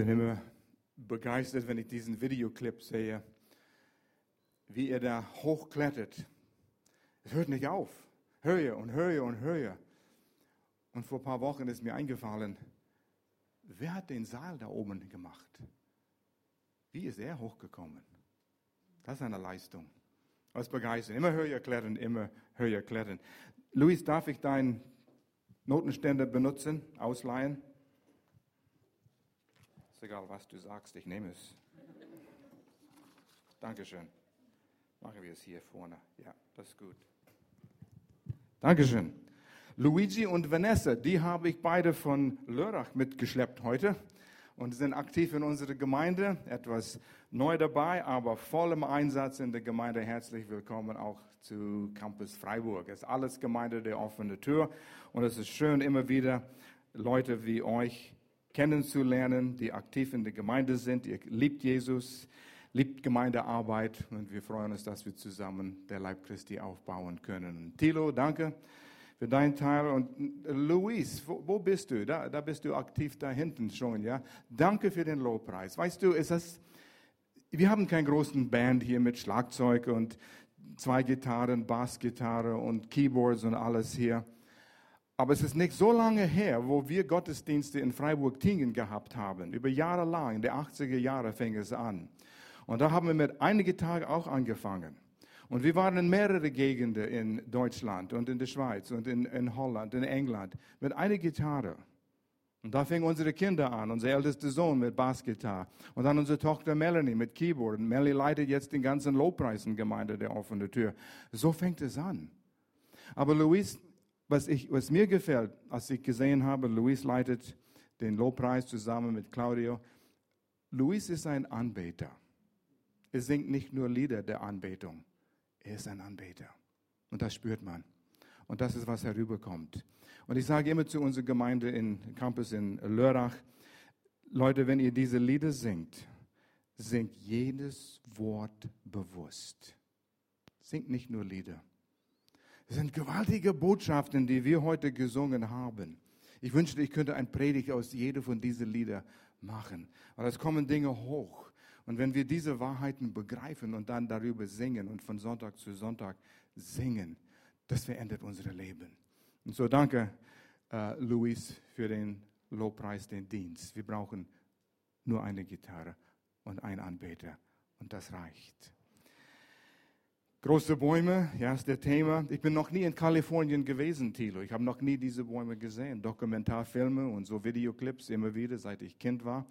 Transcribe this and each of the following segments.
bin immer begeistert, wenn ich diesen Videoclip sehe, wie er da hochklettert. Es hört nicht auf. Höher und höher und höher. Und vor ein paar Wochen ist mir eingefallen, wer hat den Saal da oben gemacht? Wie ist er hochgekommen? Das ist eine Leistung. Was begeistert. Immer höher klettern, immer höher klettern. Luis, darf ich deinen Notenständer benutzen, ausleihen? Ist egal, was du sagst, ich nehme es. Dankeschön. Machen wir es hier vorne. Ja, das ist gut. Dankeschön. Luigi und Vanessa, die habe ich beide von Lörrach mitgeschleppt heute und sind aktiv in unserer Gemeinde. Etwas neu dabei, aber voll im Einsatz in der Gemeinde. Herzlich willkommen auch zu Campus Freiburg. Es ist alles Gemeinde der offenen Tür und es ist schön, immer wieder Leute wie euch kennenzulernen, die aktiv in der Gemeinde sind. Ihr liebt Jesus, liebt Gemeindearbeit und wir freuen uns, dass wir zusammen der Leib Christi aufbauen können. Tilo, danke für deinen Teil. Und äh, Luis, wo, wo bist du? Da, da bist du aktiv da hinten schon, ja. Danke für den Lobpreis. Weißt du, ist das, wir haben keinen großen Band hier mit Schlagzeug und zwei Gitarren, Bassgitarre und Keyboards und alles hier. Aber es ist nicht so lange her, wo wir Gottesdienste in Freiburg-Tingen gehabt haben. Über Jahre lang, in den 80er Jahren fing es an. Und da haben wir mit einigen Tagen auch angefangen. Und wir waren in mehrere Gegenden in Deutschland und in der Schweiz und in, in Holland, in England mit einer Gitarre. Und da fingen unsere Kinder an, unser ältester Sohn mit Bassgitarre und dann unsere Tochter Melanie mit Keyboard. Und Melanie leitet jetzt den ganzen Lobpreisengemeinde der offenen Tür. So fängt es an. Aber Luis was, ich, was mir gefällt, als ich gesehen habe, Luis leitet den Lobpreis zusammen mit Claudio. Luis ist ein Anbeter. Er singt nicht nur Lieder der Anbetung. Er ist ein Anbeter. Und das spürt man. Und das ist, was herüberkommt. Und ich sage immer zu unserer Gemeinde in Campus in Lörrach, Leute, wenn ihr diese Lieder singt, singt jedes Wort bewusst. Singt nicht nur Lieder. Das sind gewaltige Botschaften, die wir heute gesungen haben. Ich wünschte, ich könnte ein Predigt aus jedem von diesen Liedern machen. Weil es kommen Dinge hoch. Und wenn wir diese Wahrheiten begreifen und dann darüber singen und von Sonntag zu Sonntag singen, das verändert unser Leben. Und so danke, uh, Luis, für den Lobpreis, den Dienst. Wir brauchen nur eine Gitarre und einen Anbeter und das reicht. Große Bäume, ja, ist der Thema. Ich bin noch nie in Kalifornien gewesen, Thilo. Ich habe noch nie diese Bäume gesehen. Dokumentarfilme und so Videoclips immer wieder, seit ich Kind war.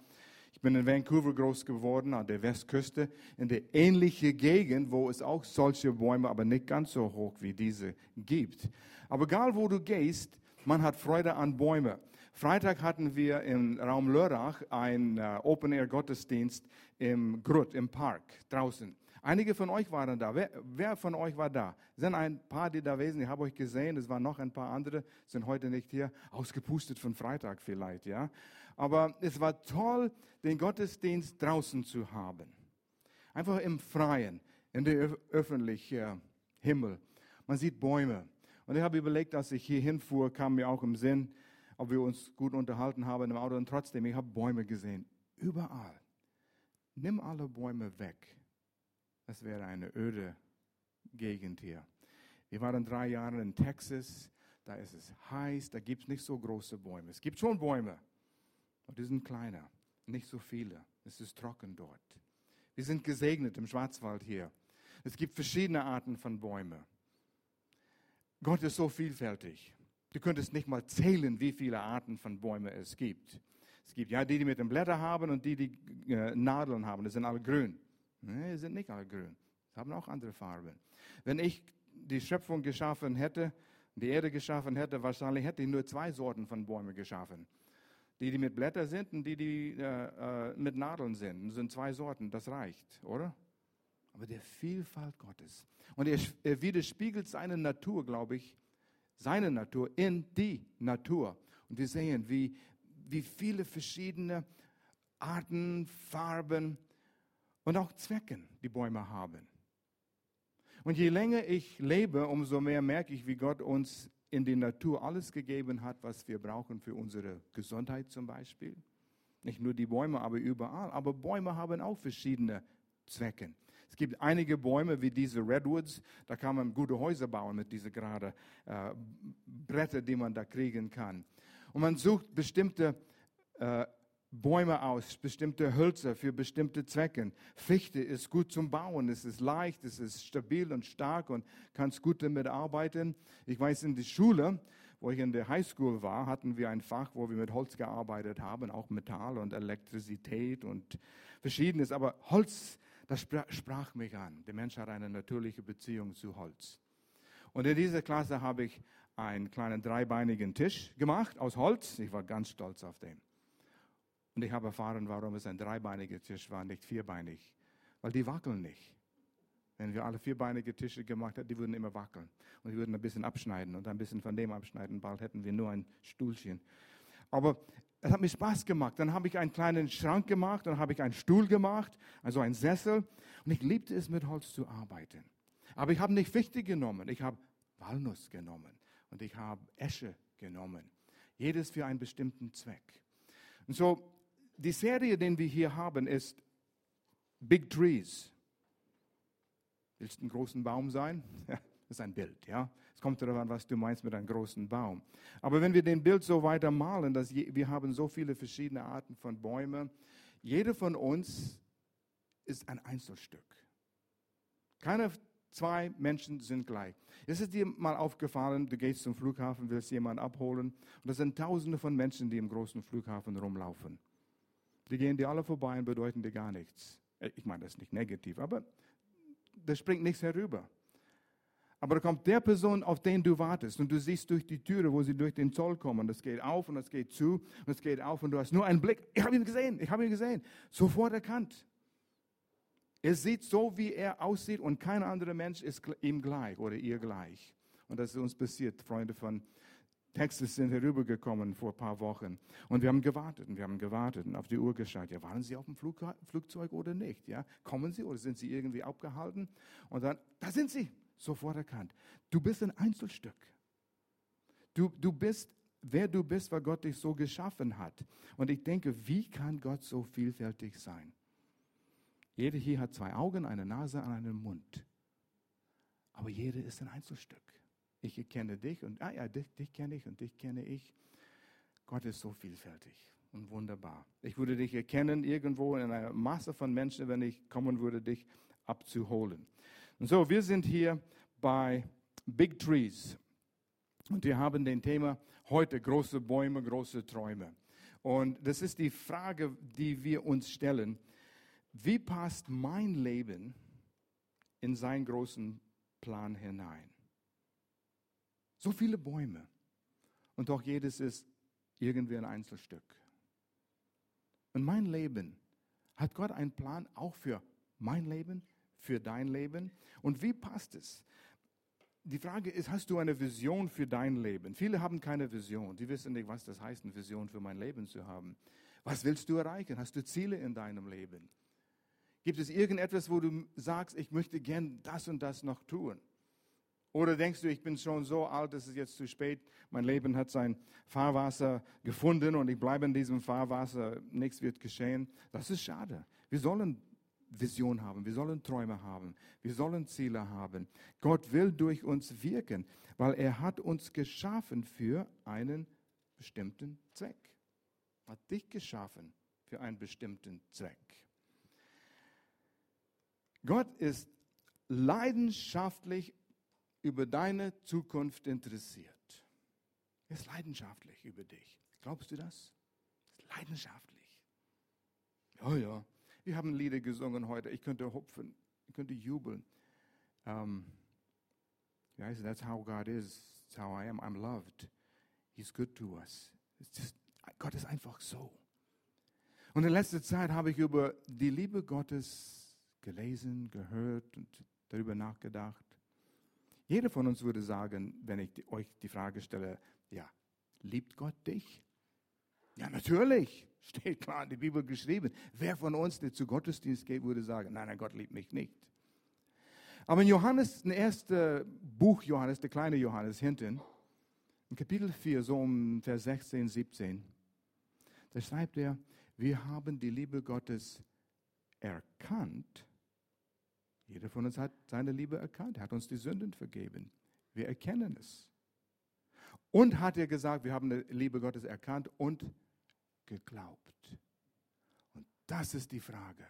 Ich bin in Vancouver groß geworden, an der Westküste, in der ähnlichen Gegend, wo es auch solche Bäume, aber nicht ganz so hoch wie diese gibt. Aber egal, wo du gehst, man hat Freude an Bäumen. Freitag hatten wir im Raum Lörrach einen uh, Open-Air-Gottesdienst im Grut, im Park, draußen. Einige von euch waren da. Wer, wer, von euch war da? Sind ein paar, die da gewesen. Ich habe euch gesehen. Es waren noch ein paar andere, sind heute nicht hier. Ausgepustet von Freitag vielleicht, ja. Aber es war toll, den Gottesdienst draußen zu haben. Einfach im Freien, in der öffentlichen Himmel. Man sieht Bäume. Und ich habe überlegt, als ich hier hinfuhr, kam mir auch im Sinn, ob wir uns gut unterhalten haben im Auto. Und trotzdem, ich habe Bäume gesehen. Überall. Nimm alle Bäume weg das wäre eine öde Gegend hier. Wir waren drei Jahre in Texas. Da ist es heiß, da gibt es nicht so große Bäume. Es gibt schon Bäume, aber die sind kleiner, nicht so viele. Es ist trocken dort. Wir sind gesegnet im Schwarzwald hier. Es gibt verschiedene Arten von Bäumen. Gott ist so vielfältig. Du könntest nicht mal zählen, wie viele Arten von Bäumen es gibt. Es gibt ja die, die mit den Blättern haben und die, die äh, Nadeln haben. Das sind alle grün. Nee, sind nicht alle grün. Sie haben auch andere Farben. Wenn ich die Schöpfung geschaffen hätte, die Erde geschaffen hätte, wahrscheinlich hätte ich nur zwei Sorten von Bäumen geschaffen. Die, die mit Blättern sind und die, die äh, äh, mit Nadeln sind. Das sind zwei Sorten, das reicht, oder? Aber der Vielfalt Gottes. Und er, er widerspiegelt seine Natur, glaube ich, seine Natur in die Natur. Und wir sehen, wie, wie viele verschiedene Arten, Farben, und auch Zwecken die Bäume haben. Und je länger ich lebe, umso mehr merke ich, wie Gott uns in die Natur alles gegeben hat, was wir brauchen für unsere Gesundheit zum Beispiel. Nicht nur die Bäume, aber überall. Aber Bäume haben auch verschiedene Zwecke. Es gibt einige Bäume wie diese Redwoods, da kann man gute Häuser bauen mit diesen gerade äh, Bretter, die man da kriegen kann. Und man sucht bestimmte äh, Bäume aus, bestimmte Hölzer für bestimmte Zwecke. Fichte ist gut zum Bauen, es ist leicht, es ist stabil und stark und kannst gut damit arbeiten. Ich weiß, in der Schule, wo ich in der Highschool war, hatten wir ein Fach, wo wir mit Holz gearbeitet haben, auch Metall und Elektrizität und verschiedenes. Aber Holz, das sprach mich an. Der Mensch hat eine natürliche Beziehung zu Holz. Und in dieser Klasse habe ich einen kleinen dreibeinigen Tisch gemacht aus Holz. Ich war ganz stolz auf den. Und ich habe erfahren, warum es ein dreibeiniger Tisch war, nicht vierbeinig. Weil die wackeln nicht. Wenn wir alle vierbeinige Tische gemacht hätten, die würden immer wackeln. Und die würden ein bisschen abschneiden und ein bisschen von dem abschneiden. Bald hätten wir nur ein Stuhlchen. Aber es hat mir Spaß gemacht. Dann habe ich einen kleinen Schrank gemacht, dann habe ich einen Stuhl gemacht, also einen Sessel. Und ich liebte es, mit Holz zu arbeiten. Aber ich habe nicht Fichte genommen, ich habe Walnuss genommen und ich habe Esche genommen. Jedes für einen bestimmten Zweck. Und so die Serie, die wir hier haben, ist Big Trees. Willst du einen großen Baum sein? Das ist ein Bild, ja. Es kommt darauf an, was du meinst mit einem großen Baum. Aber wenn wir den Bild so weiter malen, dass wir haben so viele verschiedene Arten von Bäumen. Jeder von uns ist ein Einzelstück. Keine zwei Menschen sind gleich. Es ist dir mal aufgefallen, du gehst zum Flughafen, willst jemanden abholen und das sind Tausende von Menschen, die im großen Flughafen rumlaufen. Die gehen dir alle vorbei und bedeuten dir gar nichts. Äh, ich meine, das ist nicht negativ, aber das springt nichts herüber. Aber da kommt der Person, auf den du wartest, und du siehst durch die Türe, wo sie durch den Zoll kommen. Das geht auf und das geht zu und es geht auf und du hast nur einen Blick. Ich habe ihn gesehen, ich habe ihn gesehen. Sofort erkannt. Er sieht so, wie er aussieht und kein anderer Mensch ist ihm gleich oder ihr gleich. Und das ist uns passiert, Freunde von Texas sind herübergekommen vor ein paar Wochen. Und wir haben gewartet und wir haben gewartet und auf die Uhr geschaut. Ja, waren Sie auf dem Flug, Flugzeug oder nicht? Ja, kommen Sie oder sind Sie irgendwie abgehalten? Und dann, da sind Sie, sofort erkannt. Du bist ein Einzelstück. Du, du bist, wer du bist, weil Gott dich so geschaffen hat. Und ich denke, wie kann Gott so vielfältig sein? Jeder hier hat zwei Augen, eine Nase und einen Mund. Aber jeder ist ein Einzelstück. Ich erkenne dich und ah ja, dich, dich kenne ich und dich kenne ich. Gott ist so vielfältig und wunderbar. Ich würde dich erkennen irgendwo in einer Masse von Menschen, wenn ich kommen würde, dich abzuholen. Und so, wir sind hier bei Big Trees und wir haben den Thema heute große Bäume, große Träume. Und das ist die Frage, die wir uns stellen. Wie passt mein Leben in seinen großen Plan hinein? So viele Bäume. Und doch jedes ist irgendwie ein Einzelstück. Und mein Leben, hat Gott einen Plan auch für mein Leben, für dein Leben? Und wie passt es? Die Frage ist, hast du eine Vision für dein Leben? Viele haben keine Vision. Die wissen nicht, was das heißt, eine Vision für mein Leben zu haben. Was willst du erreichen? Hast du Ziele in deinem Leben? Gibt es irgendetwas, wo du sagst, ich möchte gern das und das noch tun? Oder denkst du, ich bin schon so alt, es ist jetzt zu spät, mein Leben hat sein Fahrwasser gefunden und ich bleibe in diesem Fahrwasser, nichts wird geschehen. Das ist schade. Wir sollen Vision haben, wir sollen Träume haben, wir sollen Ziele haben. Gott will durch uns wirken, weil er hat uns geschaffen für einen bestimmten Zweck. Hat dich geschaffen für einen bestimmten Zweck. Gott ist leidenschaftlich über deine Zukunft interessiert. Er ist leidenschaftlich über dich. Glaubst du das? Ist leidenschaftlich. Ja, ja. Wir haben Lieder gesungen heute. Ich könnte hupfen. Ich könnte jubeln. Um, ähm, wie heißt That's how God is. That's how I am. I'm loved. He's good to us. Just, Gott ist einfach so. Und in letzter Zeit habe ich über die Liebe Gottes gelesen, gehört und darüber nachgedacht. Jeder von uns würde sagen, wenn ich euch die Frage stelle, ja, liebt Gott dich? Ja, natürlich. Steht klar in der Bibel geschrieben. Wer von uns, der zu Gottesdienst geht, würde sagen, nein, nein, Gott liebt mich nicht. Aber in Johannes, ein erstes Buch Johannes, der kleine Johannes hinten, in Kapitel 4, so um Vers 16, 17, da schreibt er, Wir haben die Liebe Gottes erkannt. Jeder von uns hat seine Liebe erkannt. Er hat uns die Sünden vergeben. Wir erkennen es. Und hat er gesagt, wir haben die Liebe Gottes erkannt und geglaubt. Und das ist die Frage.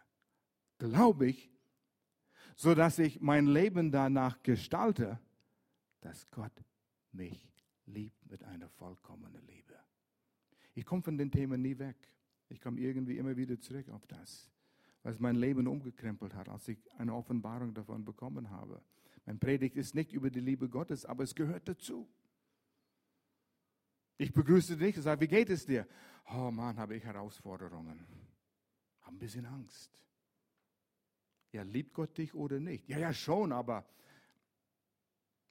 Glaube ich, sodass ich mein Leben danach gestalte, dass Gott mich liebt mit einer vollkommenen Liebe. Ich komme von den Themen nie weg. Ich komme irgendwie immer wieder zurück auf das, was mein Leben umgekrempelt hat, als ich eine Offenbarung davon bekommen habe. Mein Predigt ist nicht über die Liebe Gottes, aber es gehört dazu. Ich begrüße dich und sage, wie geht es dir? Oh Mann, habe ich Herausforderungen. Habe ein bisschen Angst. Ja, liebt Gott dich oder nicht? Ja, ja, schon, aber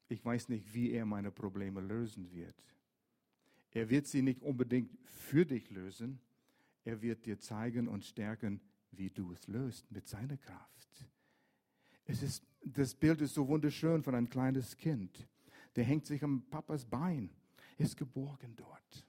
ich weiß nicht, wie er meine Probleme lösen wird. Er wird sie nicht unbedingt für dich lösen. Er wird dir zeigen und stärken, wie du es löst mit seiner Kraft. Es ist, das Bild ist so wunderschön von einem kleines Kind. Der hängt sich am Papas Bein ist geborgen dort.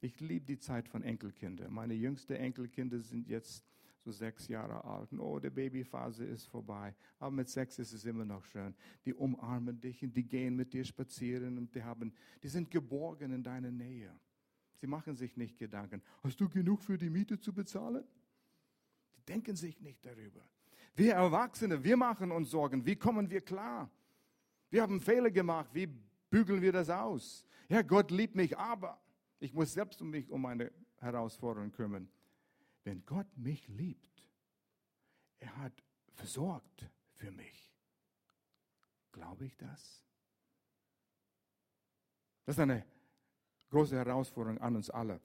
Ich liebe die Zeit von Enkelkindern. Meine jüngsten Enkelkinder sind jetzt so sechs Jahre alt. oh, die Babyphase ist vorbei. Aber mit sechs ist es immer noch schön. Die umarmen dich und die gehen mit dir spazieren und die, haben, die sind geborgen in deiner Nähe. Sie machen sich nicht Gedanken. Hast du genug für die Miete zu bezahlen? Denken sich nicht darüber. Wir Erwachsene, wir machen uns Sorgen. Wie kommen wir klar? Wir haben Fehler gemacht. Wie bügeln wir das aus? Ja, Gott liebt mich, aber ich muss selbst um mich um meine Herausforderungen kümmern. Wenn Gott mich liebt, er hat versorgt für mich. Glaube ich das? Das ist eine große Herausforderung an uns alle,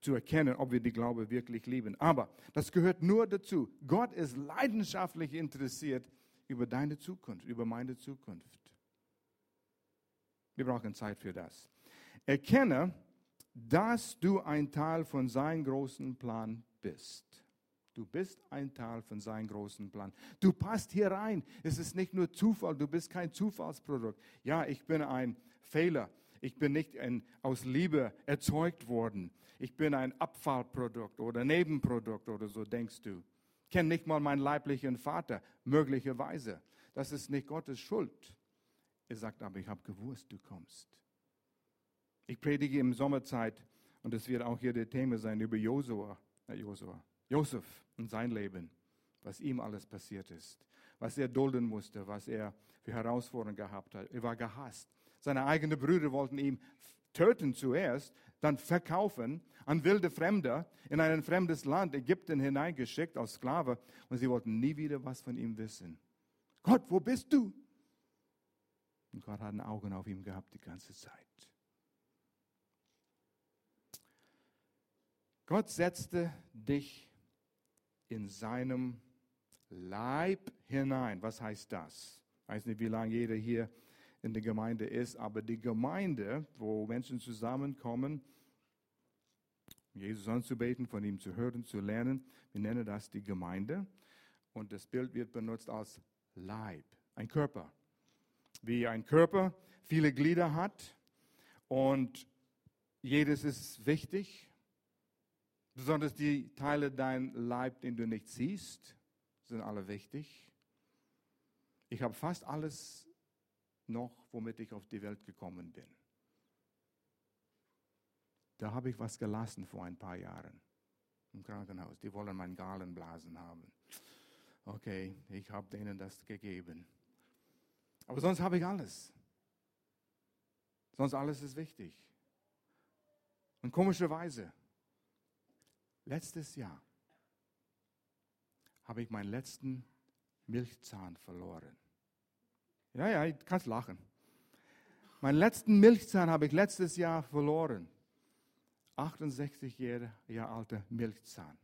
zu erkennen, ob wir die Glaube wirklich lieben. Aber das gehört nur dazu. Gott ist leidenschaftlich interessiert über deine Zukunft, über meine Zukunft. Wir brauchen Zeit für das. Erkenne, dass du ein Teil von seinem großen Plan bist. Du bist ein Teil von seinem großen Plan. Du passt hier rein. Es ist nicht nur Zufall, du bist kein Zufallsprodukt. Ja, ich bin ein Fehler. Ich bin nicht aus Liebe erzeugt worden. Ich bin ein Abfallprodukt oder Nebenprodukt oder so denkst du. Ich kenne nicht mal meinen leiblichen Vater, möglicherweise. Das ist nicht Gottes Schuld. Er sagt aber, ich habe gewusst, du kommst. Ich predige im Sommerzeit und es wird auch hier der Thema sein über Josua, äh Josua, Josef und sein Leben, was ihm alles passiert ist, was er dulden musste, was er für Herausforderungen gehabt hat. Er war gehasst. Seine eigenen Brüder wollten ihn töten zuerst, dann verkaufen an wilde Fremde in ein fremdes Land, Ägypten, hineingeschickt als Sklave und sie wollten nie wieder was von ihm wissen. Gott, wo bist du? Und Gott hat ein Auge auf ihm gehabt die ganze Zeit. Gott setzte dich in seinem Leib hinein. Was heißt das? Ich weiß nicht, wie lange jeder hier in der Gemeinde ist, aber die Gemeinde, wo Menschen zusammenkommen, Jesus anzubeten, von ihm zu hören, zu lernen, wir nennen das die Gemeinde. Und das Bild wird benutzt als Leib, ein Körper wie ein Körper viele Glieder hat und jedes ist wichtig. Besonders die Teile dein Leib, den du nicht siehst, sind alle wichtig. Ich habe fast alles noch, womit ich auf die Welt gekommen bin. Da habe ich was gelassen vor ein paar Jahren im Krankenhaus. Die wollen meinen Galenblasen haben. Okay, ich habe denen das gegeben. Aber sonst habe ich alles. Sonst alles ist wichtig. Und komischerweise, letztes Jahr habe ich meinen letzten Milchzahn verloren. Ja, ja, du kannst lachen. Meinen letzten Milchzahn habe ich letztes Jahr verloren. 68 Jahre alter Milchzahn.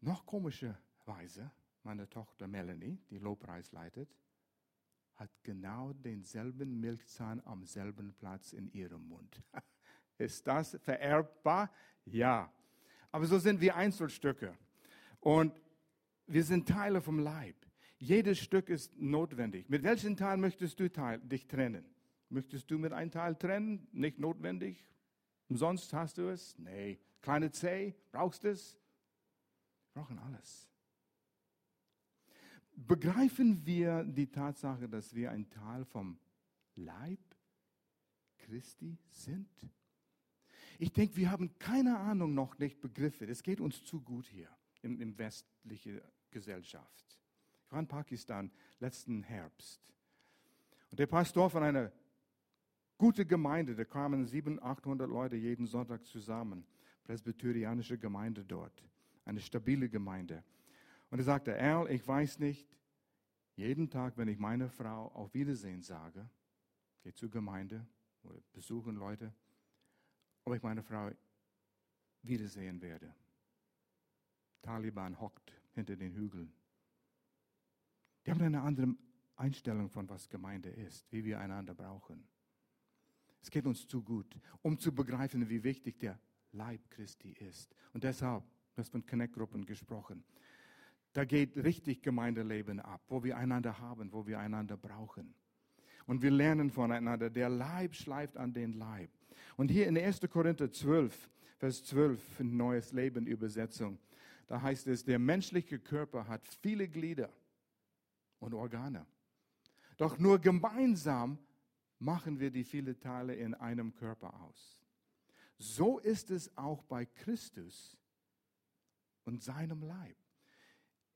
Noch komischerweise, meine Tochter Melanie, die Lobpreis leitet, hat genau denselben Milchzahn am selben Platz in ihrem Mund. Ist das vererbbar? Ja. Aber so sind wir Einzelstücke. Und wir sind Teile vom Leib. Jedes Stück ist notwendig. Mit welchem Teil möchtest du dich trennen? Möchtest du mit einem Teil trennen? Nicht notwendig? Umsonst hast du es? Nee, Kleine C, brauchst du es? Wir brauchen alles. Begreifen wir die Tatsache, dass wir ein Teil vom Leib Christi sind? Ich denke, wir haben keine Ahnung noch nicht Begriffe. Es geht uns zu gut hier im, im westlichen Gesellschaft. Ich war in Pakistan letzten Herbst. Und der Pastor von einer guten Gemeinde, da kamen 700, 800 Leute jeden Sonntag zusammen. Presbyterianische Gemeinde dort. Eine stabile Gemeinde. Und er sagte, Al, ich weiß nicht, jeden Tag, wenn ich meiner Frau auf Wiedersehen sage, gehe zur Gemeinde oder besuchen Leute, ob ich meine Frau wiedersehen werde. Taliban hockt hinter den Hügeln. Die haben eine andere Einstellung von was Gemeinde ist, wie wir einander brauchen. Es geht uns zu gut, um zu begreifen, wie wichtig der Leib Christi ist. Und deshalb, du hast von Connect-Gruppen gesprochen, da geht richtig Gemeindeleben ab, wo wir einander haben, wo wir einander brauchen. Und wir lernen voneinander. Der Leib schleift an den Leib. Und hier in 1. Korinther 12, Vers 12, Neues Leben Übersetzung, da heißt es, der menschliche Körper hat viele Glieder und Organe. Doch nur gemeinsam machen wir die vielen Teile in einem Körper aus. So ist es auch bei Christus und seinem Leib.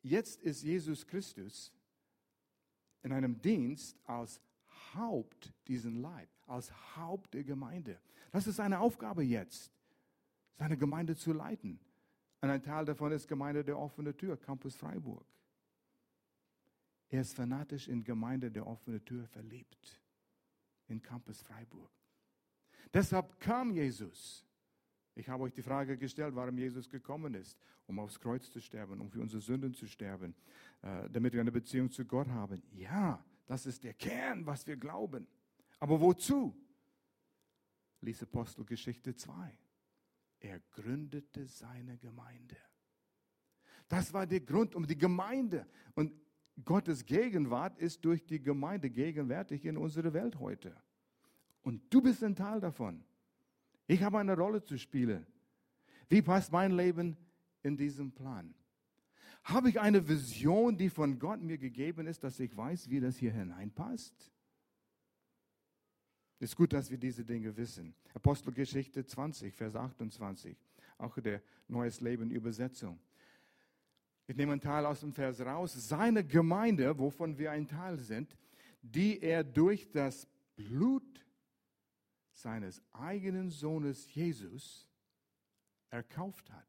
Jetzt ist Jesus Christus in einem Dienst als Haupt diesen Leib, als Haupt der Gemeinde. Das ist seine Aufgabe jetzt, seine Gemeinde zu leiten. Und ein Teil davon ist Gemeinde der offenen Tür, Campus Freiburg. Er ist fanatisch in Gemeinde der offenen Tür verliebt, in Campus Freiburg. Deshalb kam Jesus. Ich habe euch die Frage gestellt, warum Jesus gekommen ist, um aufs Kreuz zu sterben, um für unsere Sünden zu sterben, äh, damit wir eine Beziehung zu Gott haben. Ja, das ist der Kern, was wir glauben. Aber wozu? Lies Apostelgeschichte 2. Er gründete seine Gemeinde. Das war der Grund um die Gemeinde. Und Gottes Gegenwart ist durch die Gemeinde gegenwärtig in unserer Welt heute. Und du bist ein Teil davon. Ich habe eine Rolle zu spielen. Wie passt mein Leben in diesen Plan? Habe ich eine Vision, die von Gott mir gegeben ist, dass ich weiß, wie das hier hineinpasst? Es ist gut, dass wir diese Dinge wissen. Apostelgeschichte 20, Vers 28, auch der Neues Leben Übersetzung. Ich nehme einen Teil aus dem Vers raus. Seine Gemeinde, wovon wir ein Teil sind, die er durch das Blut seines eigenen Sohnes Jesus erkauft hat.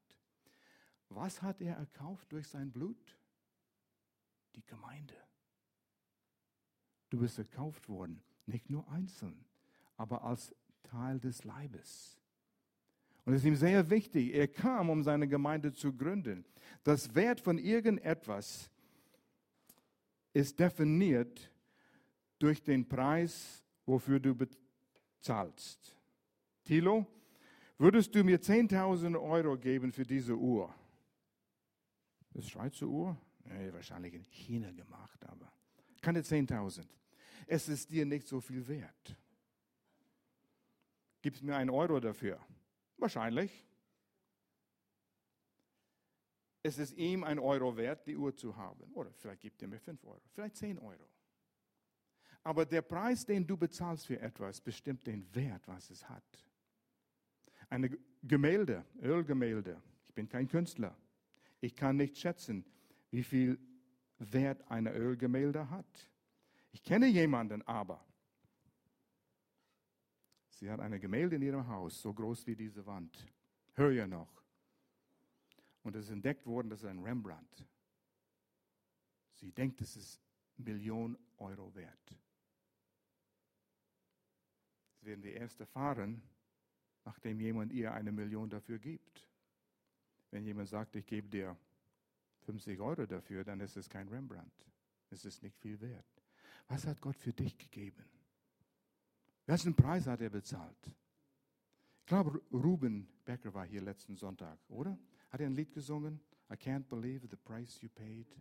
Was hat er erkauft durch sein Blut? Die Gemeinde. Du bist erkauft worden, nicht nur einzeln, aber als Teil des Leibes. Und es ist ihm sehr wichtig, er kam, um seine Gemeinde zu gründen. Das Wert von irgendetwas ist definiert durch den Preis, wofür du bezahlst. Tilo, würdest du mir 10.000 Euro geben für diese Uhr? Das Schweizer Uhr? Nee, wahrscheinlich in China gemacht, aber keine 10.000. Es ist dir nicht so viel wert. Gibst mir einen Euro dafür? Wahrscheinlich. Es ist ihm ein Euro wert, die Uhr zu haben. Oder vielleicht gibt er mir 5 Euro, vielleicht 10 Euro. Aber der Preis, den du bezahlst für etwas, bestimmt den Wert, was es hat. Eine Gemälde, Ölgemälde, ich bin kein Künstler, ich kann nicht schätzen, wie viel Wert eine Ölgemälde hat. Ich kenne jemanden aber. Sie hat eine Gemälde in ihrem Haus, so groß wie diese Wand. Höher noch. Und es ist entdeckt worden, das ist ein Rembrandt. Sie denkt, es ist Millionen Euro wert. Das werden wir erst erfahren, nachdem jemand ihr eine Million dafür gibt. Wenn jemand sagt, ich gebe dir 50 Euro dafür, dann ist es kein Rembrandt. Es ist nicht viel wert. Was hat Gott für dich gegeben? Welchen Preis hat er bezahlt? Ich glaube, Ruben Becker war hier letzten Sonntag, oder? Hat er ein Lied gesungen? I can't believe the price you paid.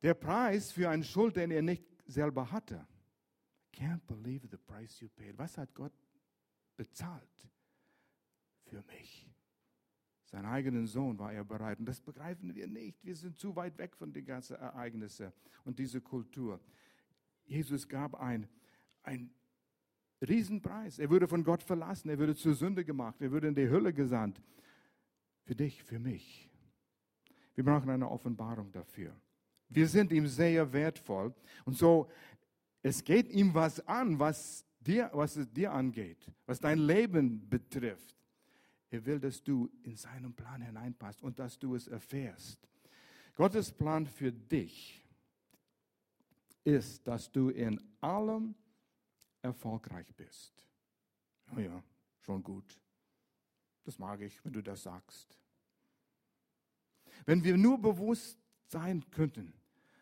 Der Preis für eine Schuld, den er nicht selber hatte. I can't believe the price you paid. Was hat Gott bezahlt für mich? Seinen eigenen Sohn war er bereit. Und das begreifen wir nicht. Wir sind zu weit weg von den ganzen Ereignissen und dieser Kultur. Jesus gab ein, ein Riesenpreis. Er wurde von Gott verlassen. Er wurde zur Sünde gemacht. Er wurde in die Hölle gesandt. Für dich, für mich. Wir brauchen eine Offenbarung dafür. Wir sind ihm sehr wertvoll. Und so, es geht ihm was an, was, dir, was es dir angeht, was dein Leben betrifft. Er will, dass du in seinen Plan hineinpasst und dass du es erfährst. Gottes Plan für dich ist, dass du in allem erfolgreich bist. Oh ja, schon gut. Das mag ich, wenn du das sagst. Wenn wir nur bewusst sein könnten,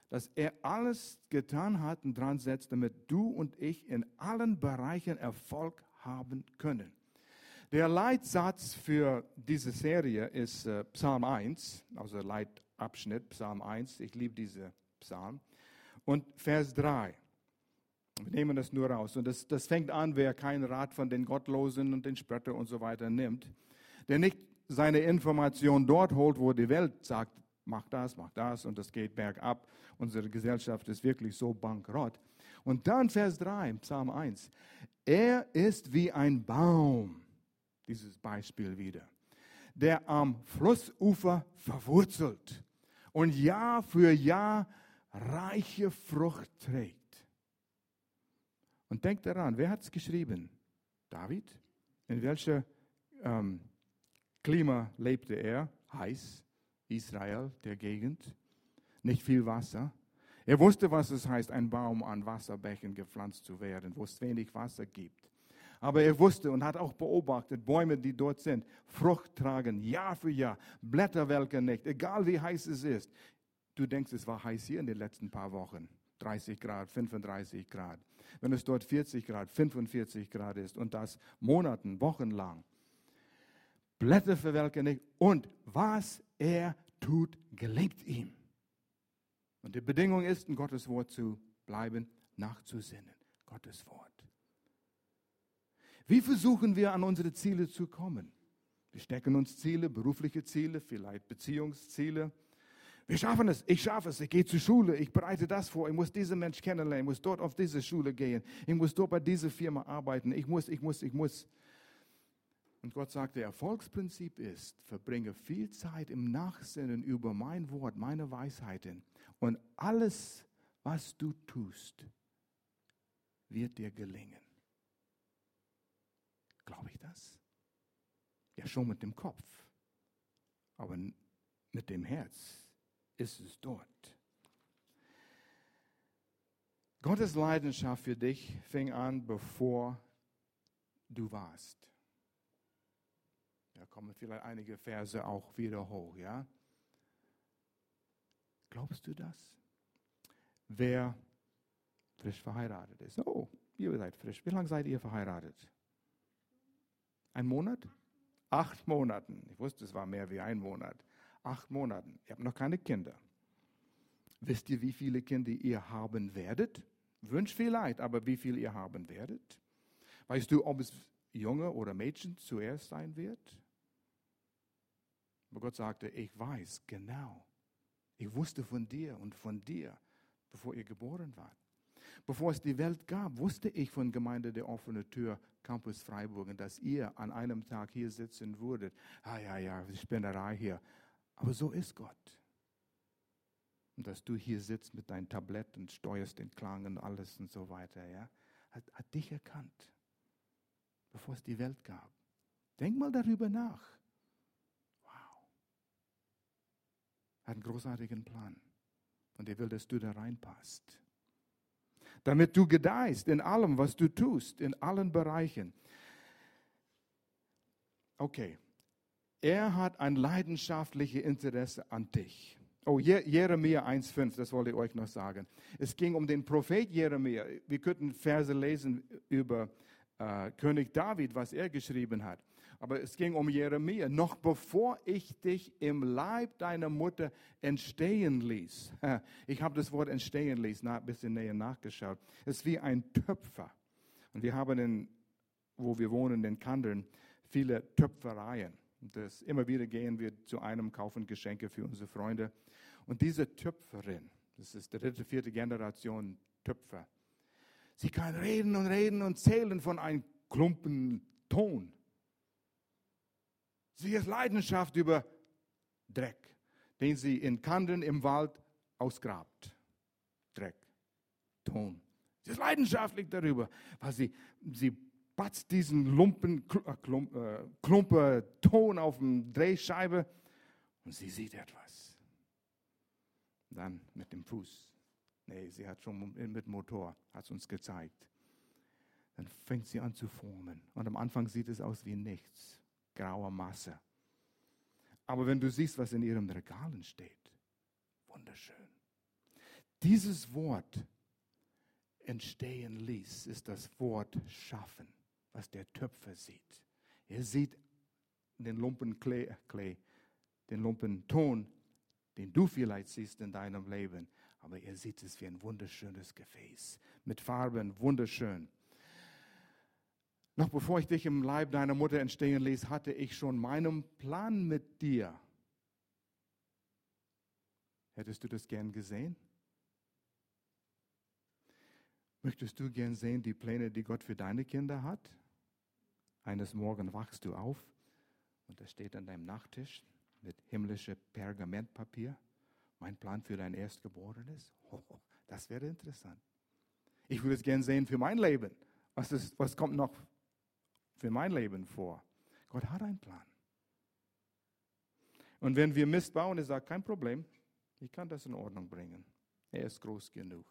dass er alles getan hat und dran setzt, damit du und ich in allen Bereichen Erfolg haben können. Der Leitsatz für diese Serie ist äh, Psalm 1, also Leitabschnitt Psalm 1. Ich liebe diese Psalm. Und Vers 3. Wir nehmen das nur raus. Und das, das fängt an, wer keinen Rat von den Gottlosen und den Spötter und so weiter nimmt, der nicht seine Information dort holt, wo die Welt sagt, mach das, mach das und das geht bergab. Unsere Gesellschaft ist wirklich so bankrott. Und dann Vers 3, Psalm 1. Er ist wie ein Baum, dieses Beispiel wieder, der am Flussufer verwurzelt und Jahr für Jahr reiche Frucht trägt. Und denkt daran, wer hat es geschrieben? David? In welchem ähm, Klima lebte er? Heiß. Israel, der Gegend. Nicht viel Wasser. Er wusste, was es heißt, ein Baum an Wasserbächen gepflanzt zu werden, wo es wenig Wasser gibt. Aber er wusste und hat auch beobachtet, Bäume, die dort sind, Frucht tragen, Jahr für Jahr, Blätter welken nicht, egal wie heiß es ist. Du denkst, es war heiß hier in den letzten paar Wochen. 30 Grad, 35 Grad. Wenn es dort 40 Grad, 45 Grad ist und das Monaten, Wochen lang. Blätter verwelken nicht. Und was er tut, gelingt ihm. Und die Bedingung ist, in Gottes Wort zu bleiben, nachzusinnen. Gottes Wort. Wie versuchen wir an unsere Ziele zu kommen? Wir stecken uns Ziele, berufliche Ziele, vielleicht Beziehungsziele. Wir schaffen es, ich schaffe es, ich gehe zur Schule, ich bereite das vor, ich muss diesen Mensch kennenlernen, ich muss dort auf diese Schule gehen, ich muss dort bei dieser Firma arbeiten, ich muss, ich muss, ich muss. Und Gott sagt, der Erfolgsprinzip ist, verbringe viel Zeit im Nachsinnen über mein Wort, meine Weisheiten. Und alles, was du tust, wird dir gelingen. Glaube ich das? Ja, schon mit dem Kopf. Aber mit dem Herz ist es dort. Gottes Leidenschaft für dich fing an, bevor du warst. Da kommen vielleicht einige Verse auch wieder hoch, ja? Glaubst du das? Wer frisch verheiratet ist. Oh, ihr seid frisch. Wie lange seid ihr verheiratet? Ein Monat? Acht Monaten. Ich wusste, es war mehr wie ein Monat. Acht Monaten. Ihr habt noch keine Kinder. Wisst ihr, wie viele Kinder ihr haben werdet? Wünscht vielleicht, aber wie viele ihr haben werdet? Weißt du, ob es Junge oder Mädchen zuerst sein wird? Aber Gott sagte, ich weiß genau. Ich wusste von dir und von dir, bevor ihr geboren wart. Bevor es die Welt gab, wusste ich von Gemeinde der offene Tür Campus Freiburg, dass ihr an einem Tag hier sitzen würdet. Ah ja, ja, Spinnerei hier. Aber so ist Gott. Und dass du hier sitzt mit deinem Tablett und steuerst den Klang und alles und so weiter, ja, hat, hat dich erkannt, bevor es die Welt gab. Denk mal darüber nach. hat einen großartigen Plan. Und er will, dass du da reinpasst. Damit du gedeihst in allem, was du tust, in allen Bereichen. Okay. Er hat ein leidenschaftliches Interesse an dich. Oh, Jeremia 1,5, das wollte ich euch noch sagen. Es ging um den Prophet Jeremia. Wir könnten Verse lesen über äh, König David, was er geschrieben hat. Aber es ging um Jeremia. Noch bevor ich dich im Leib deiner Mutter entstehen ließ. Ich habe das Wort entstehen ließ ein bisschen näher nachgeschaut. Es ist wie ein Töpfer. Und wir haben, in, wo wir wohnen, in Kandern, viele Töpfereien. Das, immer wieder gehen wir zu einem, kaufen Geschenke für unsere Freunde. Und diese Töpferin, das ist die dritte, vierte Generation Töpfer, sie kann reden und reden und zählen von einem Klumpen Ton. Sie ist Leidenschaft über Dreck, den sie in Kanden im Wald ausgrabt. Dreck, Ton. Sie ist leidenschaftlich darüber, weil sie, sie batzt diesen Lumpen, äh, äh, Klumpe Ton auf dem Drehscheibe und sie sieht etwas. Dann mit dem Fuß. Nee, sie hat schon mit Motor, hat es uns gezeigt. Dann fängt sie an zu formen. Und am Anfang sieht es aus wie nichts. Graue Masse. Aber wenn du siehst, was in ihrem Regalen steht, wunderschön. Dieses Wort entstehen ließ, ist das Wort schaffen, was der Töpfer sieht. Er sieht den Lumpen Klee, Klee, den Lumpen Ton, den du vielleicht siehst in deinem Leben, aber er sieht es wie ein wunderschönes Gefäß mit Farben, wunderschön. Noch bevor ich dich im Leib deiner Mutter entstehen ließ, hatte ich schon meinen Plan mit dir. Hättest du das gern gesehen? Möchtest du gern sehen die Pläne, die Gott für deine Kinder hat? Eines Morgens wachst du auf und da steht an deinem Nachttisch mit himmlischem Pergamentpapier mein Plan für dein Erstgeborenes. Oh, das wäre interessant. Ich würde es gern sehen für mein Leben. Was, ist, was kommt noch für mein Leben vor? Gott hat einen Plan. Und wenn wir Mist bauen, er sagt, kein Problem, ich kann das in Ordnung bringen. Er ist groß genug.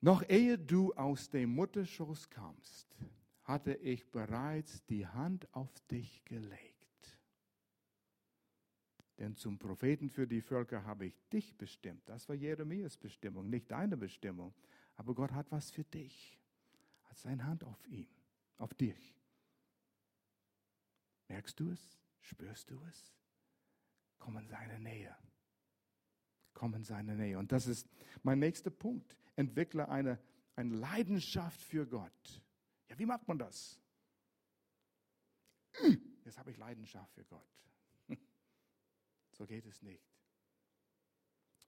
Noch ehe du aus dem Mutterschoß kamst, hatte ich bereits die Hand auf dich gelegt. Denn zum Propheten für die Völker habe ich dich bestimmt. Das war Jeremias Bestimmung, nicht deine Bestimmung. Aber Gott hat was für dich. Hat seine Hand auf ihm, auf dich. Merkst du es? Spürst du es? Komm in seine Nähe. Komm in seine Nähe. Und das ist mein nächster Punkt entwickle eine, eine Leidenschaft für Gott. Ja, wie macht man das? Jetzt habe ich Leidenschaft für Gott. So geht es nicht.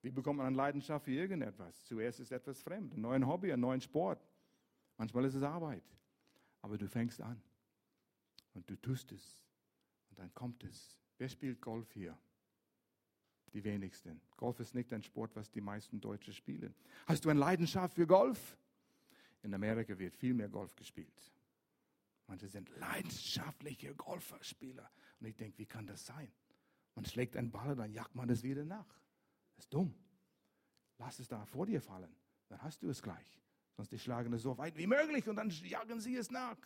Wie bekommt man eine Leidenschaft für irgendetwas? Zuerst ist etwas fremd, ein neues Hobby, ein neuer Sport. Manchmal ist es Arbeit. Aber du fängst an und du tust es und dann kommt es. Wer spielt Golf hier? Die wenigsten. Golf ist nicht ein Sport, was die meisten Deutsche spielen. Hast du eine Leidenschaft für Golf? In Amerika wird viel mehr Golf gespielt. Manche sind leidenschaftliche Golferspieler. Und ich denke, wie kann das sein? Man schlägt einen Ball, dann jagt man es wieder nach. Das ist dumm. Lass es da vor dir fallen. Dann hast du es gleich. Sonst die schlagen es so weit wie möglich und dann jagen sie es nach.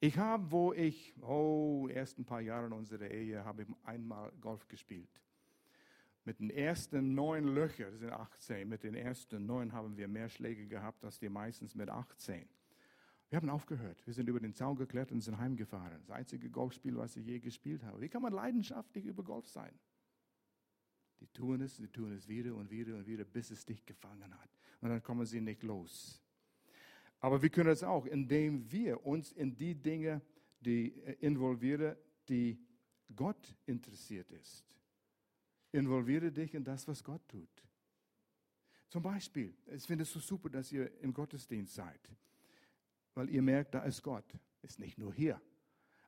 Ich habe, wo ich, oh, ersten paar Jahre unserer Ehe, habe ich einmal Golf gespielt. Mit den ersten neun Löchern, sind 18, mit den ersten neun haben wir mehr Schläge gehabt als die meistens mit 18. Wir haben aufgehört. Wir sind über den Zaun geklettert und sind heimgefahren. Das einzige Golfspiel, was ich je gespielt habe. Wie kann man leidenschaftlich über Golf sein? Die tun es, die tun es wieder und wieder und wieder, bis es dich gefangen hat. Und dann kommen sie nicht los. Aber wir können es auch, indem wir uns in die Dinge die äh, involvieren, die Gott interessiert ist. Involviere dich in das, was Gott tut. Zum Beispiel, ich finde es so super, dass ihr im Gottesdienst seid, weil ihr merkt, da ist Gott. Ist nicht nur hier.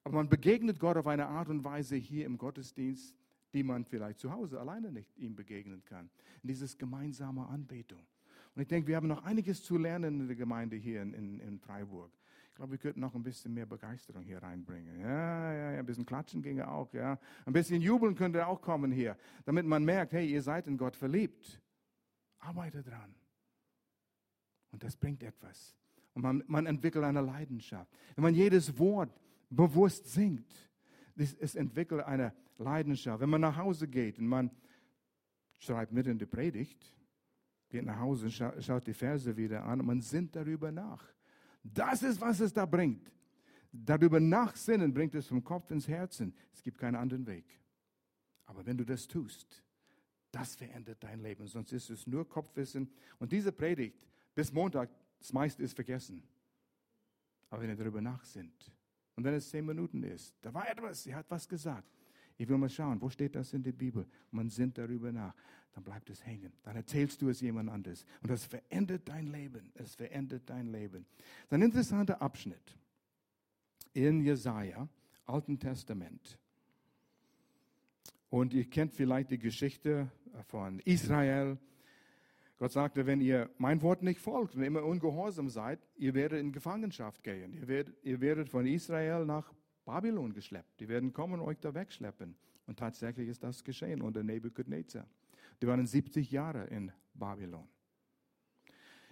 Aber man begegnet Gott auf eine Art und Weise hier im Gottesdienst, die man vielleicht zu Hause alleine nicht ihm begegnen kann. In dieses gemeinsame Anbetung. Und ich denke, wir haben noch einiges zu lernen in der Gemeinde hier in, in, in Freiburg glaube, wir könnten noch ein bisschen mehr Begeisterung hier reinbringen. Ja, ja, ja, ein bisschen klatschen ginge auch, ja. Ein bisschen jubeln könnte auch kommen hier, damit man merkt, hey, ihr seid in Gott verliebt. Arbeite dran. Und das bringt etwas. Und man, man entwickelt eine Leidenschaft. Wenn man jedes Wort bewusst singt, es, entwickelt eine Leidenschaft. Wenn man nach Hause geht und man schreibt mit in die Predigt, geht nach Hause, schaut die Verse wieder an und man sinnt darüber nach. Das ist, was es da bringt. Darüber nachsinnen bringt es vom Kopf ins Herzen. Es gibt keinen anderen Weg. Aber wenn du das tust, das verändert dein Leben. Sonst ist es nur Kopfwissen. Und diese Predigt bis Montag, das meiste ist vergessen. Aber wenn ihr darüber nachsinnt Und wenn es zehn Minuten ist, da war etwas, sie hat was gesagt. Ich will mal schauen, wo steht das in der Bibel? Man sinnt darüber nach. Dann bleibt es hängen. Dann erzählst du es jemand anderes. Und das verändert dein Leben. Es verändert dein Leben. Das ist ein interessanter Abschnitt in Jesaja, Alten Testament. Und ihr kennt vielleicht die Geschichte von Israel. Gott sagte, wenn ihr mein Wort nicht folgt und immer ungehorsam seid, ihr werdet in Gefangenschaft gehen. Ihr werdet, ihr werdet von Israel nach Babylon geschleppt. Die werden kommen und euch da wegschleppen. Und tatsächlich ist das geschehen unter Nebuchadnezzar. Die waren 70 Jahre in Babylon.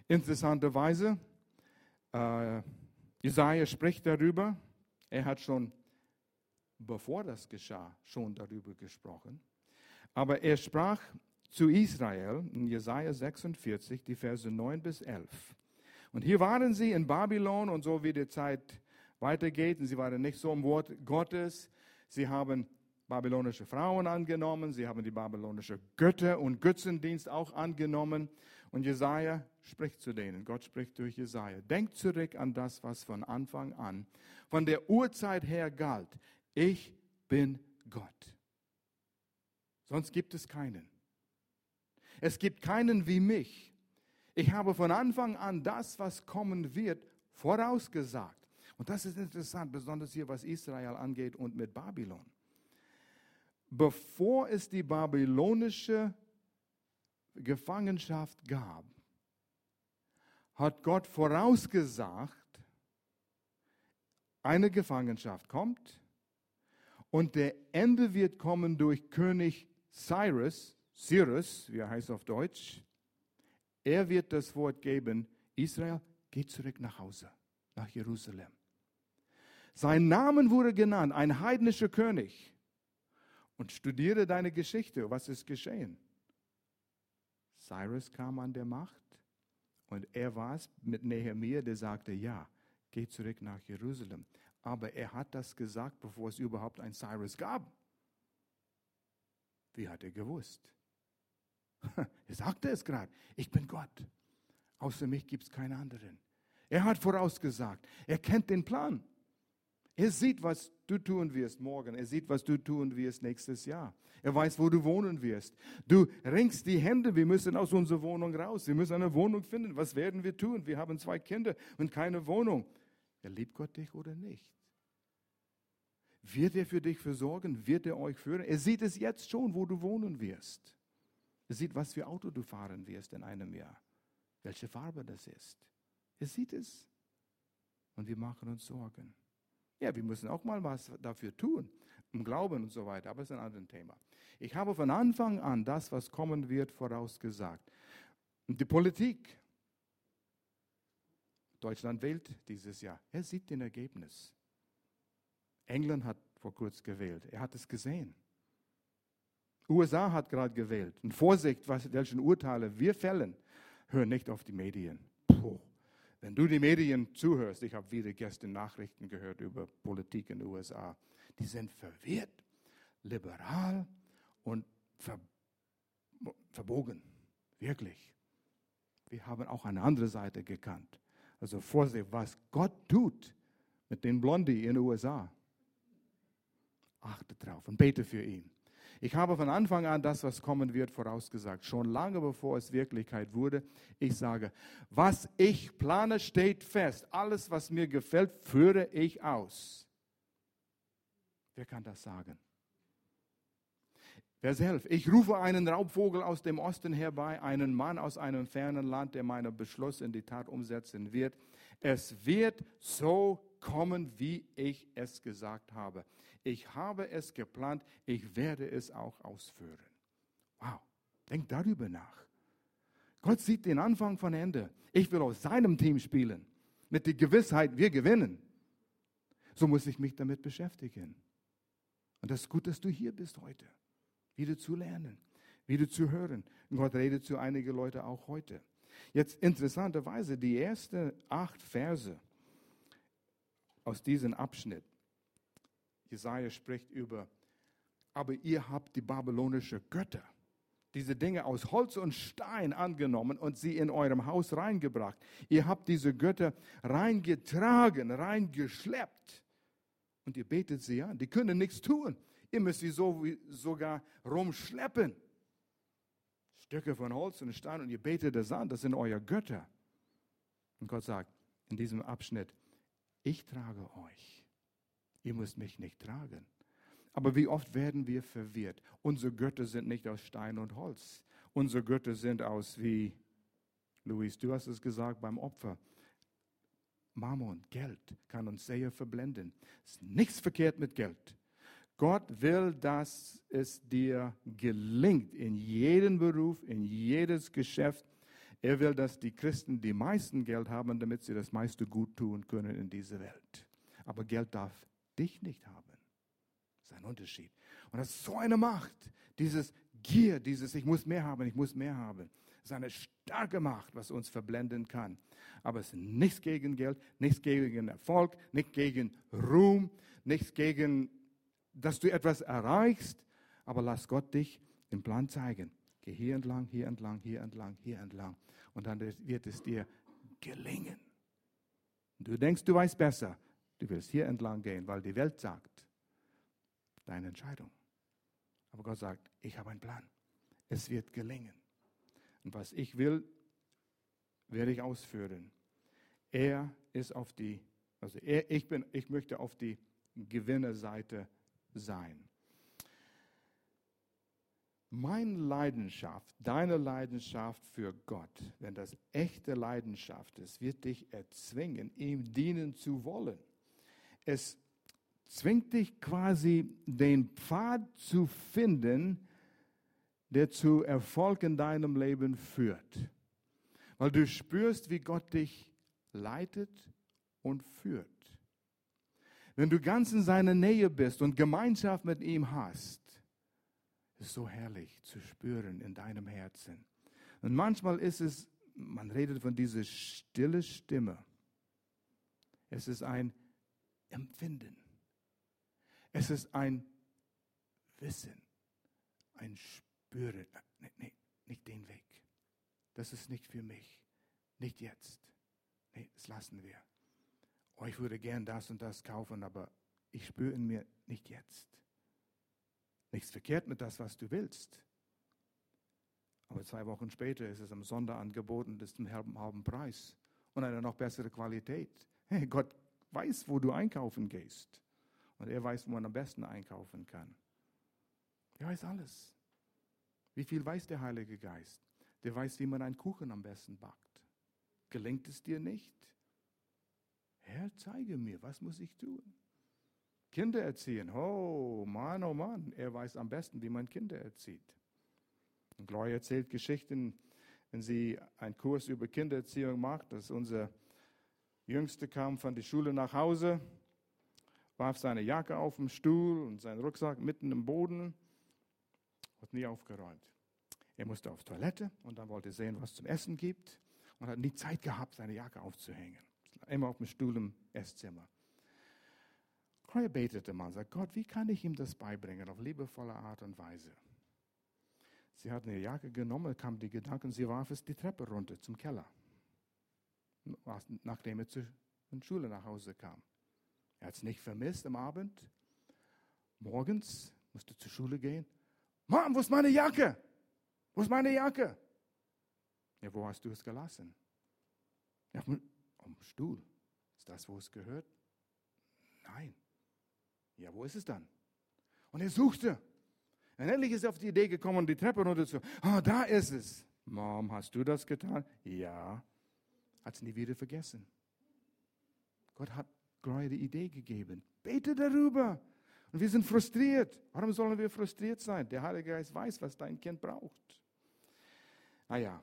Interessanterweise, äh, Jesaja spricht darüber. Er hat schon, bevor das geschah, schon darüber gesprochen. Aber er sprach zu Israel in Jesaja 46, die Verse 9 bis 11. Und hier waren sie in Babylon und so wie die Zeit weitergeht. Und sie waren nicht so im Wort Gottes. Sie haben babylonische Frauen angenommen. Sie haben die babylonische Götter und Götzendienst auch angenommen. Und Jesaja spricht zu denen. Gott spricht durch Jesaja. Denkt zurück an das, was von Anfang an, von der Urzeit her galt. Ich bin Gott. Sonst gibt es keinen. Es gibt keinen wie mich. Ich habe von Anfang an das, was kommen wird, vorausgesagt. Und das ist interessant, besonders hier, was Israel angeht und mit Babylon. Bevor es die babylonische Gefangenschaft gab, hat Gott vorausgesagt, eine Gefangenschaft kommt und der Ende wird kommen durch König Cyrus, Cyrus, wie er heißt auf Deutsch. Er wird das Wort geben, Israel, geht zurück nach Hause, nach Jerusalem. Sein Name wurde genannt, ein heidnischer König. Und studiere deine Geschichte. Was ist geschehen? Cyrus kam an der Macht und er war es mit Nehemiah, der sagte, ja, geh zurück nach Jerusalem. Aber er hat das gesagt, bevor es überhaupt ein Cyrus gab. Wie hat er gewusst? er sagte es gerade, ich bin Gott. Außer mich gibt es keinen anderen. Er hat vorausgesagt, er kennt den Plan. Er sieht, was du tun wirst morgen. Er sieht, was du tun wirst nächstes Jahr. Er weiß, wo du wohnen wirst. Du ringst die Hände. Wir müssen aus unserer Wohnung raus. Wir müssen eine Wohnung finden. Was werden wir tun? Wir haben zwei Kinder und keine Wohnung. Er liebt Gott dich oder nicht? Wird er für dich versorgen? Wird er euch führen? Er sieht es jetzt schon, wo du wohnen wirst. Er sieht, was für Auto du fahren wirst in einem Jahr. Welche Farbe das ist. Er sieht es. Und wir machen uns Sorgen. Ja, wir müssen auch mal was dafür tun, im Glauben und so weiter, aber es ist ein anderes Thema. Ich habe von Anfang an das, was kommen wird, vorausgesagt. Die Politik. Deutschland wählt dieses Jahr. Er sieht den Ergebnis. England hat vor kurzem gewählt. Er hat es gesehen. USA hat gerade gewählt. Und Vorsicht, was, welchen Urteile wir fällen. Hör nicht auf die Medien. Wenn du die Medien zuhörst, ich habe wieder gestern Nachrichten gehört über Politik in den USA, die sind verwirrt, liberal und ver verbogen. Wirklich. Wir haben auch eine andere Seite gekannt. Also Vorsicht, was Gott tut mit den Blondie in den USA. Achte drauf und bete für ihn. Ich habe von Anfang an das, was kommen wird, vorausgesagt. Schon lange bevor es Wirklichkeit wurde. Ich sage, was ich plane, steht fest. Alles, was mir gefällt, führe ich aus. Wer kann das sagen? Vers 11. Ich rufe einen Raubvogel aus dem Osten herbei, einen Mann aus einem fernen Land, der meinen Beschluss in die Tat umsetzen wird. Es wird so kommen, wie ich es gesagt habe. Ich habe es geplant, ich werde es auch ausführen. Wow, denk darüber nach. Gott sieht den Anfang von Ende. Ich will aus seinem Team spielen, mit der Gewissheit, wir gewinnen. So muss ich mich damit beschäftigen. Und das ist gut, dass du hier bist heute, wieder zu lernen, wieder zu hören. Und Gott redet zu einigen Leuten auch heute. Jetzt interessanterweise die ersten acht Verse aus diesem Abschnitt. Jesaja spricht über, aber ihr habt die babylonische Götter, diese Dinge aus Holz und Stein angenommen und sie in eurem Haus reingebracht. Ihr habt diese Götter reingetragen, reingeschleppt. und ihr betet sie an. Die können nichts tun. Ihr müsst sie so, sogar rumschleppen. Stücke von Holz und Stein und ihr betet das an. Das sind euer Götter. Und Gott sagt in diesem Abschnitt, ich trage euch. Ihr müsst mich nicht tragen. Aber wie oft werden wir verwirrt? Unsere Götter sind nicht aus Stein und Holz. Unsere Götter sind aus wie, Luis, du hast es gesagt beim Opfer. Mammon, Geld kann uns sehr verblenden. Es ist nichts verkehrt mit Geld. Gott will, dass es dir gelingt in jedem Beruf, in jedes Geschäft. Er will, dass die Christen die meisten Geld haben, damit sie das meiste gut tun können in dieser Welt. Aber Geld darf dich nicht haben. Das ist ein Unterschied. Und das ist so eine Macht. Dieses Gier, dieses Ich muss mehr haben, ich muss mehr haben. Das ist eine starke Macht, was uns verblenden kann. Aber es ist nichts gegen Geld, nichts gegen Erfolg, nichts gegen Ruhm, nichts gegen, dass du etwas erreichst. Aber lass Gott dich den Plan zeigen. Geh hier entlang, hier entlang, hier entlang, hier entlang. Und dann wird es dir gelingen. Du denkst, du weißt besser. Du willst hier entlang gehen, weil die Welt sagt, deine Entscheidung. Aber Gott sagt, ich habe einen Plan. Es wird gelingen. Und was ich will, werde ich ausführen. Er ist auf die, also er, ich, bin, ich möchte auf die Gewinnerseite sein. Meine Leidenschaft, deine Leidenschaft für Gott, wenn das echte Leidenschaft ist, wird dich erzwingen, ihm dienen zu wollen. Es zwingt dich quasi den Pfad zu finden, der zu Erfolg in deinem Leben führt. Weil du spürst, wie Gott dich leitet und führt. Wenn du ganz in seiner Nähe bist und Gemeinschaft mit ihm hast, ist so herrlich zu spüren in deinem Herzen. Und manchmal ist es, man redet von dieser stille Stimme. Es ist ein Empfinden. Es ist ein Wissen, ein Spüren. Nee, nee, nicht den Weg. Das ist nicht für mich. Nicht jetzt. Nee, das lassen wir. Oh, ich würde gern das und das kaufen, aber ich spüre in mir nicht jetzt. Nichts verkehrt mit das, was du willst. Aber zwei Wochen später ist es am Sonderangebot und ist halben, halben Preis und eine noch bessere Qualität. Hey, Gott weiß, wo du einkaufen gehst. Und er weiß, wo man am besten einkaufen kann. Er weiß alles. Wie viel weiß der Heilige Geist? Der weiß, wie man einen Kuchen am besten backt. Gelingt es dir nicht? Herr, zeige mir, was muss ich tun? Kinder erziehen. Oh Mann, oh Mann, er weiß am besten, wie man Kinder erzieht. Und Gloria erzählt Geschichten, wenn sie einen Kurs über Kindererziehung macht, dass unser Jüngste kam von der Schule nach Hause warf seine Jacke auf den Stuhl und seinen Rucksack mitten im Boden, hat nie aufgeräumt. Er musste auf Toilette und dann wollte sehen, was es zum Essen gibt und hat nie Zeit gehabt, seine Jacke aufzuhängen. Immer auf dem Stuhl im Esszimmer. Croy betete mal, sagt Gott, wie kann ich ihm das beibringen auf liebevolle Art und Weise? Sie hat eine Jacke genommen, kam die Gedanken, sie warf es die Treppe runter zum Keller, nachdem er zur Schule nach Hause kam. Er hat es nicht vermisst am Abend. Morgens musste zur Schule gehen. Mom, wo ist meine Jacke? Wo ist meine Jacke? Ja, wo hast du es gelassen? Ja, am Stuhl. Ist das, wo es gehört? Nein. Ja, wo ist es dann? Und er suchte. Und endlich ist er auf die Idee gekommen, die Treppe runter zu. Ah, oh, da ist es. Mom, hast du das getan? Ja. Hat es nie wieder vergessen. Gott hat die Idee gegeben. Bete darüber. Und wir sind frustriert. Warum sollen wir frustriert sein? Der Heilige Geist weiß, was dein Kind braucht. Naja,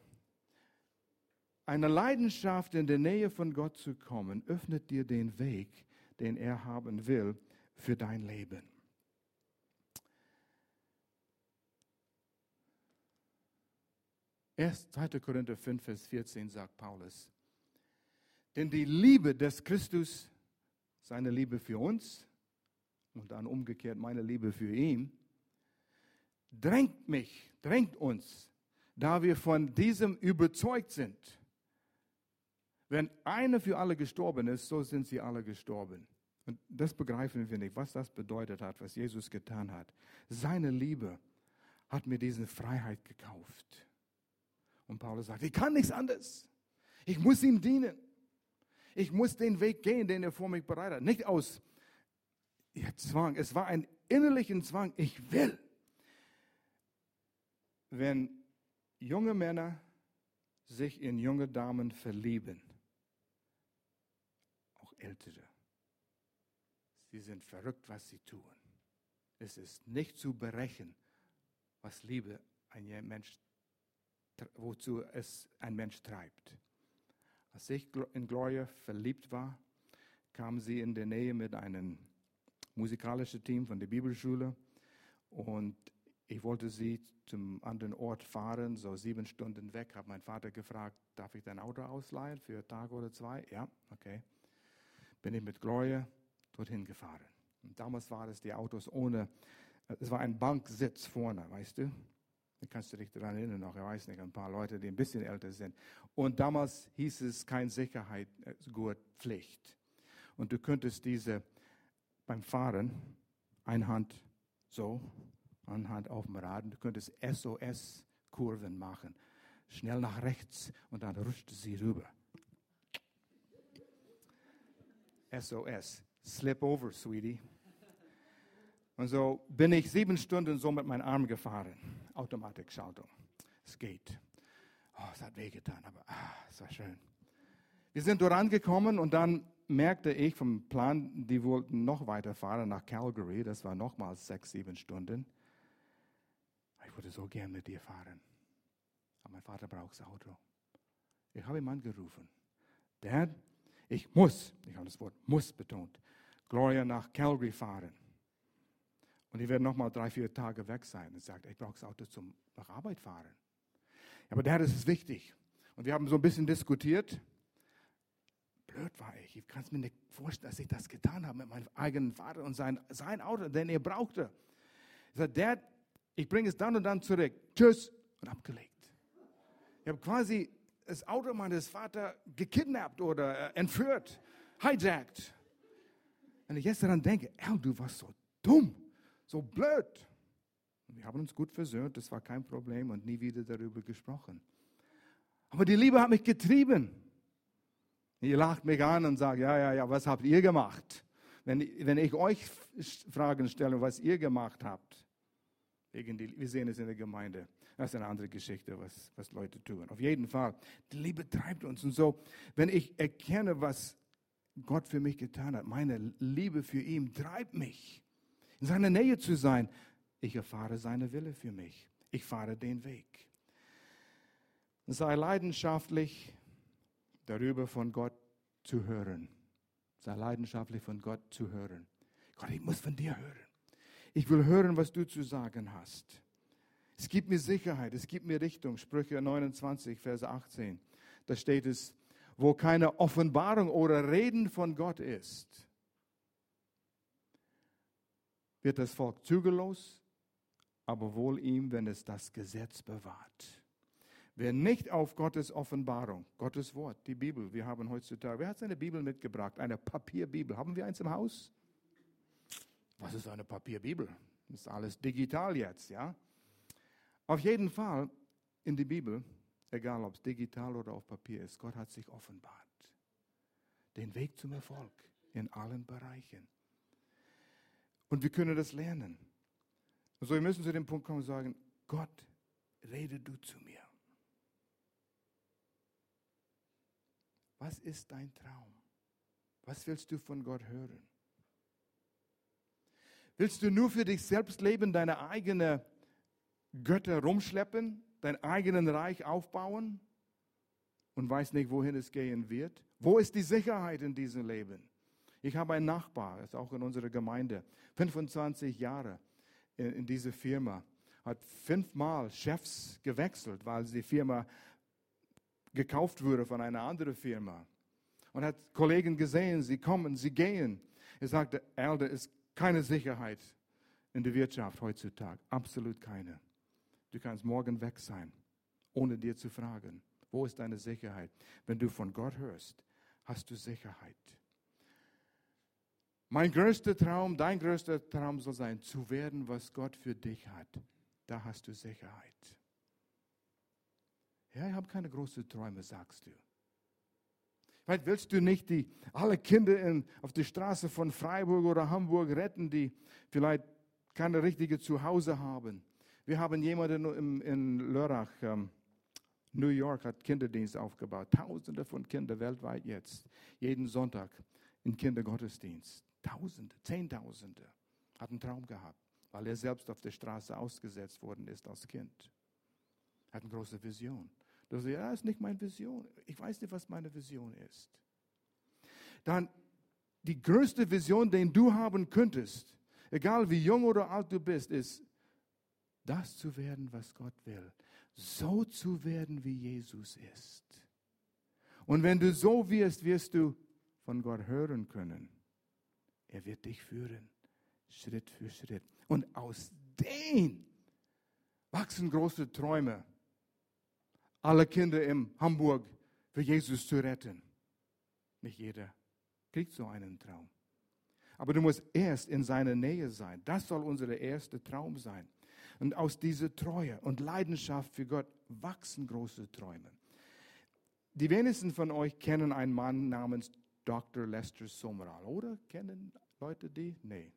eine Leidenschaft in der Nähe von Gott zu kommen, öffnet dir den Weg, den er haben will für dein Leben. Erst 2. Korinther 5, Vers 14 sagt Paulus, denn die Liebe des Christus seine Liebe für uns und dann umgekehrt meine Liebe für ihn, drängt mich, drängt uns, da wir von diesem überzeugt sind. Wenn einer für alle gestorben ist, so sind sie alle gestorben. Und das begreifen wir nicht, was das bedeutet hat, was Jesus getan hat. Seine Liebe hat mir diese Freiheit gekauft. Und Paulus sagt, ich kann nichts anderes. Ich muss ihm dienen. Ich muss den Weg gehen, den er vor mich bereitet. Nicht aus Zwang. Es war ein innerlichen Zwang. Ich will. Wenn junge Männer sich in junge Damen verlieben, auch ältere, sie sind verrückt, was sie tun. Es ist nicht zu berechnen, was Liebe ein Mensch, wozu es ein Mensch treibt. Als ich in Gloria verliebt war, kam sie in der Nähe mit einem musikalischen Team von der Bibelschule und ich wollte sie zum anderen Ort fahren, so sieben Stunden weg. Habe mein Vater gefragt, darf ich dein Auto ausleihen für einen Tag oder zwei? Ja, okay. Bin ich mit Gloria dorthin gefahren. Und damals waren es die Autos ohne, es war ein Banksitz vorne, weißt du? Da kannst du dich daran erinnern, noch, ich weiß nicht, ein paar Leute, die ein bisschen älter sind. Und damals hieß es kein Sicherheitsgurtpflicht. Und du könntest diese beim Fahren, eine Hand so, eine Hand auf dem Rad, du könntest SOS-Kurven machen. Schnell nach rechts und dann rutscht sie rüber. SOS, slip over, sweetie. Und so bin ich sieben Stunden so mit meinem Arm gefahren. Automatikschaltung. Es geht. Oh, es hat wehgetan, aber ah, es war schön. Wir sind dort und dann merkte ich vom Plan, die wollten noch weiterfahren nach Calgary. Das war nochmals sechs, sieben Stunden. Ich würde so gern mit dir fahren. Aber mein Vater braucht das Auto. Ich habe ihn angerufen. Dad, ich muss, ich habe das Wort muss betont, Gloria nach Calgary fahren. Und die werden nochmal drei, vier Tage weg sein. Und sagt, ich brauche das Auto zum nach Arbeit fahren. Aber der das ist wichtig. Und wir haben so ein bisschen diskutiert. Blöd war ich. Ich kann es mir nicht vorstellen, dass ich das getan habe mit meinem eigenen Vater und sein, sein Auto, den er brauchte. Ich sagte, Dad, ich bringe es dann und dann zurück. Tschüss. Und abgelegt. Ich habe quasi das Auto meines Vaters gekidnappt oder äh, entführt, hijacked. Wenn ich jetzt daran denke, Al, du warst so dumm so blöd. Wir haben uns gut versöhnt, das war kein Problem und nie wieder darüber gesprochen. Aber die Liebe hat mich getrieben. Ihr lacht mich an und sagt, ja, ja, ja, was habt ihr gemacht? Wenn, wenn ich euch Fragen stelle, was ihr gemacht habt, wegen die, wir sehen es in der Gemeinde, das ist eine andere Geschichte, was, was Leute tun. Auf jeden Fall, die Liebe treibt uns. Und so, wenn ich erkenne, was Gott für mich getan hat, meine Liebe für ihn treibt mich in seiner Nähe zu sein. Ich erfahre seine Wille für mich. Ich fahre den Weg. Sei leidenschaftlich darüber von Gott zu hören. Sei leidenschaftlich von Gott zu hören. Gott, ich muss von dir hören. Ich will hören, was du zu sagen hast. Es gibt mir Sicherheit, es gibt mir Richtung. Sprüche 29, Vers 18. Da steht es, wo keine Offenbarung oder Reden von Gott ist, wird das Volk zügellos, aber wohl ihm, wenn es das Gesetz bewahrt. Wer nicht auf Gottes Offenbarung, Gottes Wort, die Bibel, wir haben heutzutage, wer hat seine Bibel mitgebracht? Eine Papierbibel. Haben wir eins im Haus? Was ist eine Papierbibel? Das ist alles digital jetzt, ja? Auf jeden Fall in die Bibel, egal ob es digital oder auf Papier ist, Gott hat sich offenbart. Den Weg zum Erfolg in allen Bereichen. Und wir können das lernen. So, wir müssen zu dem Punkt kommen und sagen, Gott, rede du zu mir. Was ist dein Traum? Was willst du von Gott hören? Willst du nur für dich selbst leben, deine eigenen Götter rumschleppen, dein eigenen Reich aufbauen und weiß nicht, wohin es gehen wird? Wo ist die Sicherheit in diesem Leben? Ich habe einen Nachbar, ist auch in unserer Gemeinde, 25 Jahre in, in dieser Firma, hat fünfmal Chefs gewechselt, weil die Firma gekauft wurde von einer anderen Firma. Und hat Kollegen gesehen, sie kommen, sie gehen. Er sagte, Elder, ist keine Sicherheit in der Wirtschaft heutzutage. Absolut keine. Du kannst morgen weg sein, ohne dir zu fragen, wo ist deine Sicherheit? Wenn du von Gott hörst, hast du Sicherheit. Mein größter Traum, dein größter Traum soll sein, zu werden, was Gott für dich hat. Da hast du Sicherheit. Ja, ich habe keine großen Träume, sagst du. Vielleicht willst du nicht die, alle Kinder in, auf der Straße von Freiburg oder Hamburg retten, die vielleicht keine richtige Zuhause haben. Wir haben jemanden in, in Lörrach, ähm, New York, hat Kinderdienst aufgebaut. Tausende von Kindern weltweit jetzt. Jeden Sonntag in Kindergottesdienst. Tausende, Zehntausende. Hat einen Traum gehabt, weil er selbst auf der Straße ausgesetzt worden ist als Kind. Hat eine große Vision. Du sagst, ja, das ist nicht meine Vision. Ich weiß nicht, was meine Vision ist. Dann die größte Vision, den du haben könntest, egal wie jung oder alt du bist, ist, das zu werden, was Gott will. So zu werden, wie Jesus ist. Und wenn du so wirst, wirst du von Gott hören können. Er wird dich führen, Schritt für Schritt. Und aus dem wachsen große Träume alle Kinder in Hamburg für Jesus zu retten. Nicht jeder kriegt so einen Traum. Aber du musst erst in seiner Nähe sein. Das soll unser erster Traum sein. Und aus dieser Treue und Leidenschaft für Gott wachsen große Träume. Die wenigsten von euch kennen einen Mann namens Dr. Lester Sumrall, oder? Kennen Leute die? Nee.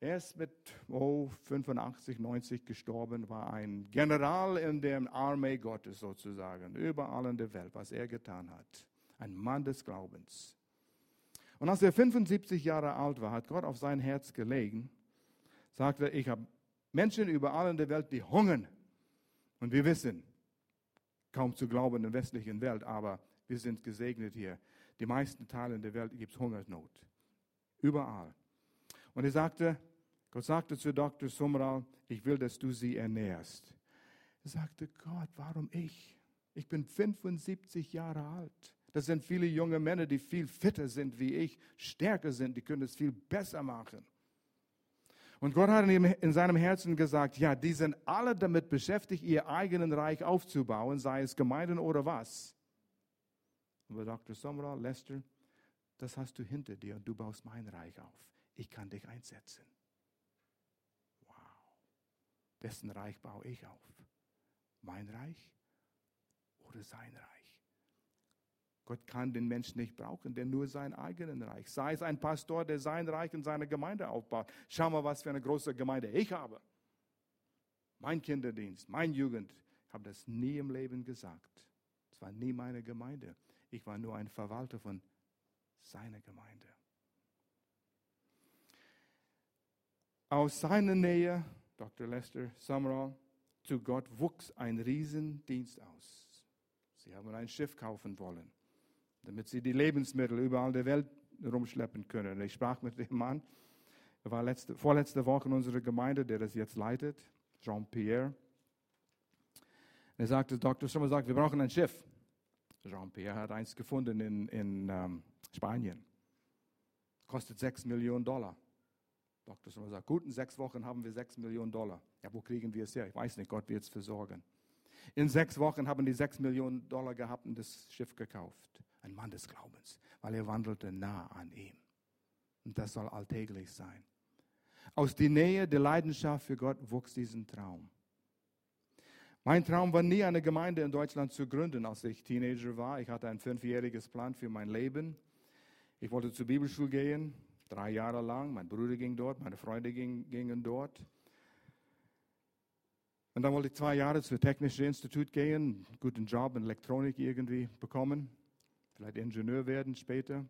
Er ist mit oh, 85, 90 gestorben, war ein General in der Armee Gottes sozusagen, überall in der Welt, was er getan hat. Ein Mann des Glaubens. Und als er 75 Jahre alt war, hat Gott auf sein Herz gelegen, sagte, ich habe Menschen überall in der Welt, die hungern. Und wir wissen, kaum zu glauben in der westlichen Welt, aber wir sind gesegnet hier. Die meisten Teile der Welt gibt es Hungersnot. Überall. Und er sagte, Gott sagte zu Dr. Sumral, ich will, dass du sie ernährst. Er sagte, Gott, warum ich? Ich bin 75 Jahre alt. Das sind viele junge Männer, die viel fitter sind wie ich, stärker sind, die können es viel besser machen. Und Gott hat in seinem Herzen gesagt, ja, die sind alle damit beschäftigt, ihr eigenen Reich aufzubauen, sei es Gemeinden oder was. Aber Dr. Sumral, Lester, das hast du hinter dir und du baust mein Reich auf. Ich kann dich einsetzen. Wessen Reich baue ich auf? Mein Reich oder sein Reich? Gott kann den Menschen nicht brauchen, der nur sein eigenes Reich. Sei es ein Pastor, der sein Reich in seiner Gemeinde aufbaut. Schau mal, was für eine große Gemeinde ich habe. Mein Kinderdienst, mein Jugend. Ich habe das nie im Leben gesagt. Es war nie meine Gemeinde. Ich war nur ein Verwalter von seiner Gemeinde. Aus seiner Nähe Dr. Lester Summerall, zu Gott wuchs ein Riesendienst aus. Sie haben ein Schiff kaufen wollen, damit sie die Lebensmittel überall der Welt rumschleppen können. Ich sprach mit dem Mann, er war letzte, vorletzte Woche in unserer Gemeinde, der das jetzt leitet, Jean-Pierre. Er sagte, Dr. Summerall sagt, wir brauchen ein Schiff. Jean-Pierre hat eins gefunden in, in ähm, Spanien. Kostet sechs Millionen Dollar. Dr. Sommer sagt, gut, in sechs Wochen haben wir sechs Millionen Dollar. Ja, wo kriegen wir es her? Ich weiß nicht, Gott wird es versorgen. In sechs Wochen haben die sechs Millionen Dollar gehabt und das Schiff gekauft. Ein Mann des Glaubens, weil er wandelte nah an ihm. Und das soll alltäglich sein. Aus der Nähe der Leidenschaft für Gott wuchs diesen Traum. Mein Traum war nie, eine Gemeinde in Deutschland zu gründen, als ich Teenager war. Ich hatte ein fünfjähriges Plan für mein Leben. Ich wollte zur Bibelschule gehen, Drei Jahre lang. Mein Bruder ging dort, meine Freunde ging, gingen dort. Und dann wollte ich zwei Jahre zum Technischen Institut gehen, guten Job in Elektronik irgendwie bekommen, vielleicht Ingenieur werden später.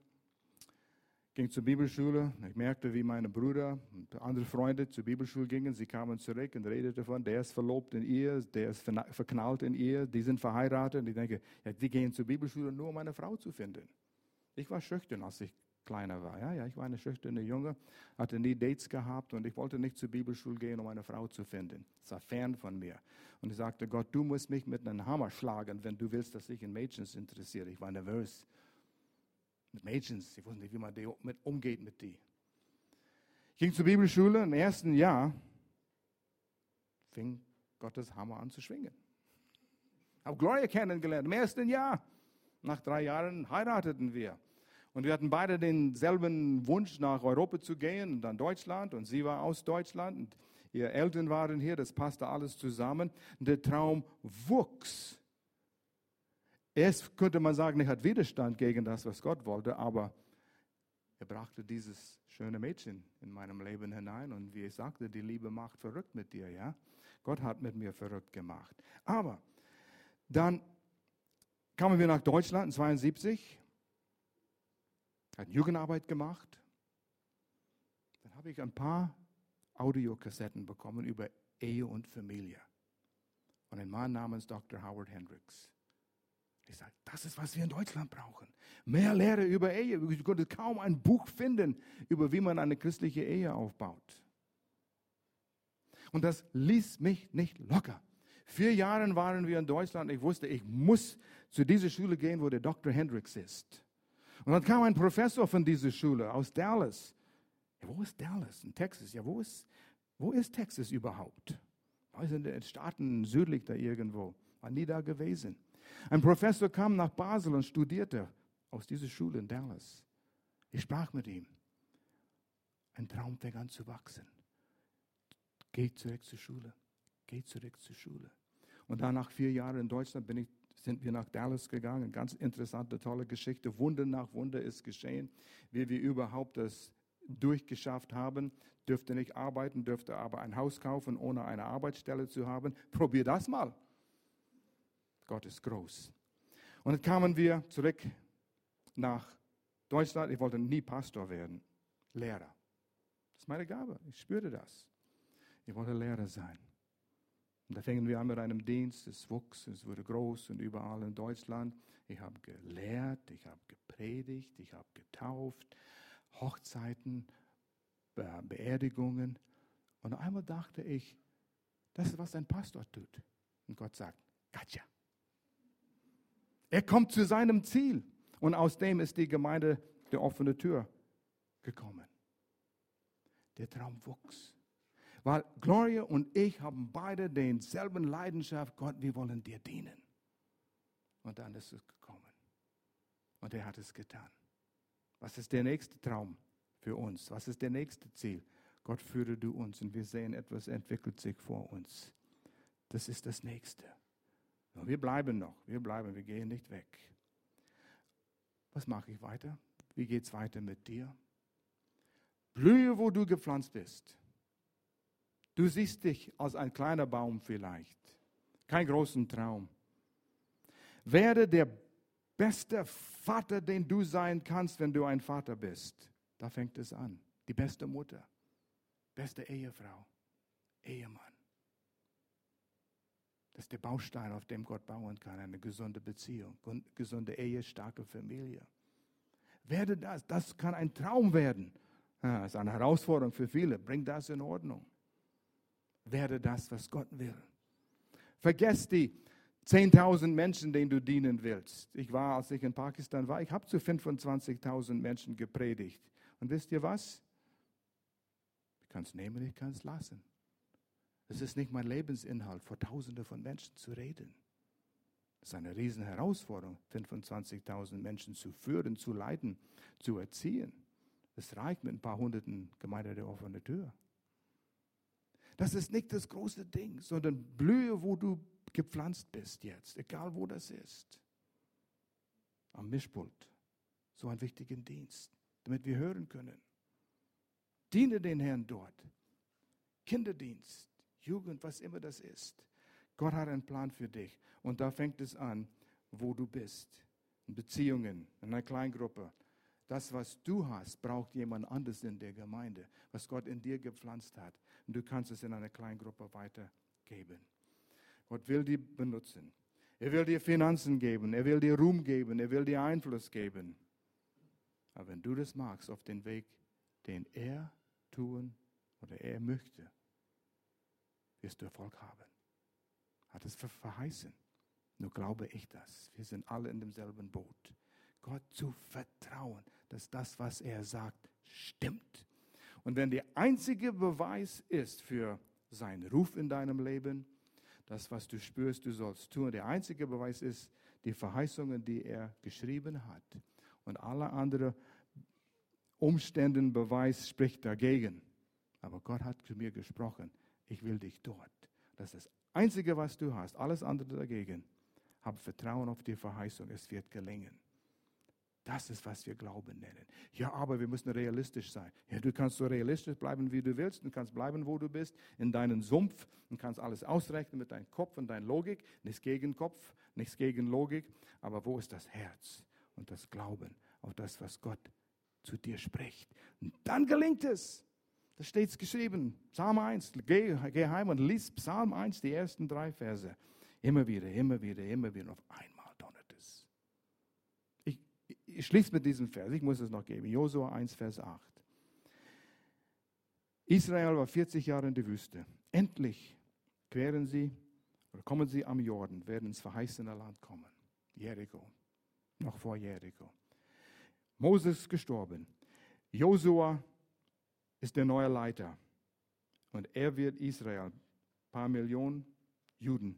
Ging zur Bibelschule. Ich merkte, wie meine Brüder und andere Freunde zur Bibelschule gingen. Sie kamen zurück und redeten davon, der ist verlobt in ihr, der ist verknallt in ihr, die sind verheiratet. Und ich denke, ja, die gehen zur Bibelschule nur, um eine Frau zu finden. Ich war schüchtern, als ich kleiner war. Ja, ja, ich war eine schüchterne Junge, hatte nie Dates gehabt und ich wollte nicht zur Bibelschule gehen, um eine Frau zu finden. Das war fern von mir. Und ich sagte, Gott, du musst mich mit einem Hammer schlagen, wenn du willst, dass ich in Mädchens interessiere. Ich war nervös. Mit Mädchens, ich wusste nicht, wie man mit umgeht mit die. Ich ging zur Bibelschule, im ersten Jahr fing Gottes Hammer an zu schwingen. Habe Gloria kennengelernt, im ersten Jahr. Nach drei Jahren heirateten wir. Und wir hatten beide denselben Wunsch, nach Europa zu gehen und dann Deutschland. Und sie war aus Deutschland und ihre Eltern waren hier. Das passte alles zusammen. Der Traum wuchs. Erst könnte man sagen, er hat Widerstand gegen das, was Gott wollte, aber er brachte dieses schöne Mädchen in meinem Leben hinein. Und wie ich sagte, die Liebe macht verrückt mit dir, ja. Gott hat mit mir verrückt gemacht. Aber dann kamen wir nach Deutschland 72 hat Jugendarbeit gemacht. Dann habe ich ein paar Audiokassetten bekommen über Ehe und Familie. Und ein Mann namens Dr. Howard Hendricks. Ich sage, das ist, was wir in Deutschland brauchen. Mehr Lehre über Ehe. Ich konnte kaum ein Buch finden, über wie man eine christliche Ehe aufbaut. Und das ließ mich nicht locker. Vier Jahre waren wir in Deutschland. Ich wusste, ich muss zu dieser Schule gehen, wo der Dr. Hendricks ist. Und dann kam ein Professor von dieser Schule aus Dallas. Ja, wo ist Dallas? In Texas. Ja, wo ist, wo ist Texas überhaupt? Also in den Staaten südlich da irgendwo. War nie da gewesen. Ein Professor kam nach Basel und studierte aus dieser Schule in Dallas. Ich sprach mit ihm. Ein Traum fing an zu wachsen. Geh zurück zur Schule. Geh zurück zur Schule. Und dann nach vier Jahren in Deutschland bin ich sind wir nach Dallas gegangen. Ganz interessante, tolle Geschichte. Wunder nach Wunder ist geschehen. Wie wir überhaupt das durchgeschafft haben, dürfte nicht arbeiten, dürfte aber ein Haus kaufen, ohne eine Arbeitsstelle zu haben. Probier das mal. Gott ist groß. Und dann kamen wir zurück nach Deutschland. Ich wollte nie Pastor werden, Lehrer. Das ist meine Gabe. Ich spürte das. Ich wollte Lehrer sein. Und da fingen wir an mit einem Dienst, es wuchs, es wurde groß und überall in Deutschland. Ich habe gelehrt, ich habe gepredigt, ich habe getauft, Hochzeiten, Beerdigungen. Und einmal dachte ich, das ist, was ein Pastor tut. Und Gott sagt, gotcha. Er kommt zu seinem Ziel. Und aus dem ist die Gemeinde der offene Tür gekommen. Der Traum wuchs. Weil Gloria und ich haben beide denselben Leidenschaft, Gott, wir wollen dir dienen. Und dann ist es gekommen. Und er hat es getan. Was ist der nächste Traum für uns? Was ist der nächste Ziel? Gott führe du uns und wir sehen, etwas entwickelt sich vor uns. Das ist das nächste. Und wir bleiben noch, wir bleiben, wir gehen nicht weg. Was mache ich weiter? Wie geht es weiter mit dir? Blühe, wo du gepflanzt bist. Du siehst dich als ein kleiner Baum vielleicht, kein großen Traum. Werde der beste Vater, den du sein kannst, wenn du ein Vater bist. Da fängt es an. Die beste Mutter, beste Ehefrau, Ehemann. Das ist der Baustein, auf dem Gott bauen kann, eine gesunde Beziehung, gesunde Ehe, starke Familie. Werde das, das kann ein Traum werden. Das ist eine Herausforderung für viele. Bring das in Ordnung werde das, was Gott will. Vergesst die 10.000 Menschen, denen du dienen willst. Ich war, als ich in Pakistan war, ich habe zu 25.000 Menschen gepredigt. Und wisst ihr was? Ich kann es nehmen, ich kann es lassen. Es ist nicht mein Lebensinhalt, vor Tausenden von Menschen zu reden. Es ist eine riesen Herausforderung, 25.000 Menschen zu führen, zu leiten, zu erziehen. Es reicht mit ein paar hunderten Gemeinde der offenen Tür. Das ist nicht das große Ding, sondern blühe, wo du gepflanzt bist jetzt, egal wo das ist. Am Mischpult. So einen wichtigen Dienst, damit wir hören können. Diene den Herrn dort. Kinderdienst, Jugend, was immer das ist. Gott hat einen Plan für dich. Und da fängt es an, wo du bist. In Beziehungen, in einer Kleingruppe. Das, was du hast, braucht jemand anderes in der Gemeinde, was Gott in dir gepflanzt hat. Und du kannst es in einer Kleingruppe weitergeben. Gott will die benutzen. Er will dir Finanzen geben, er will dir Ruhm geben, er will dir Einfluss geben. Aber wenn du das magst, auf den Weg, den er tun oder er möchte, wirst du Erfolg haben. Hat es verheißen. Nur glaube ich das. Wir sind alle in demselben Boot. Gott zu vertrauen, dass das, was er sagt, stimmt. Und wenn der einzige Beweis ist für seinen Ruf in deinem Leben, das, was du spürst, du sollst tun, der einzige Beweis ist die Verheißungen, die er geschrieben hat. Und alle anderen Umstände, Beweis spricht dagegen. Aber Gott hat zu mir gesprochen, ich will dich dort. Das ist das Einzige, was du hast. Alles andere dagegen. Hab Vertrauen auf die Verheißung, es wird gelingen. Das ist, was wir Glauben nennen. Ja, aber wir müssen realistisch sein. Ja, du kannst so realistisch bleiben, wie du willst. Du kannst bleiben, wo du bist, in deinem Sumpf und kannst alles ausrechnen mit deinem Kopf und deiner Logik. Nichts gegen Kopf, nichts gegen Logik. Aber wo ist das Herz und das Glauben auf das, was Gott zu dir spricht? Und dann gelingt es. Da steht es geschrieben, Psalm 1, geh, geh heim und lies Psalm 1, die ersten drei Verse. Immer wieder, immer wieder, immer wieder. Auf einmal ich schließe mit diesem Vers, ich muss es noch geben. Josua 1, Vers 8. Israel war 40 Jahre in der Wüste. Endlich queren sie oder kommen sie am Jordan, werden ins verheißene Land kommen. Jericho, noch vor Jericho. Moses gestorben. Josua ist der neue Leiter. Und er wird Israel, ein paar Millionen Juden,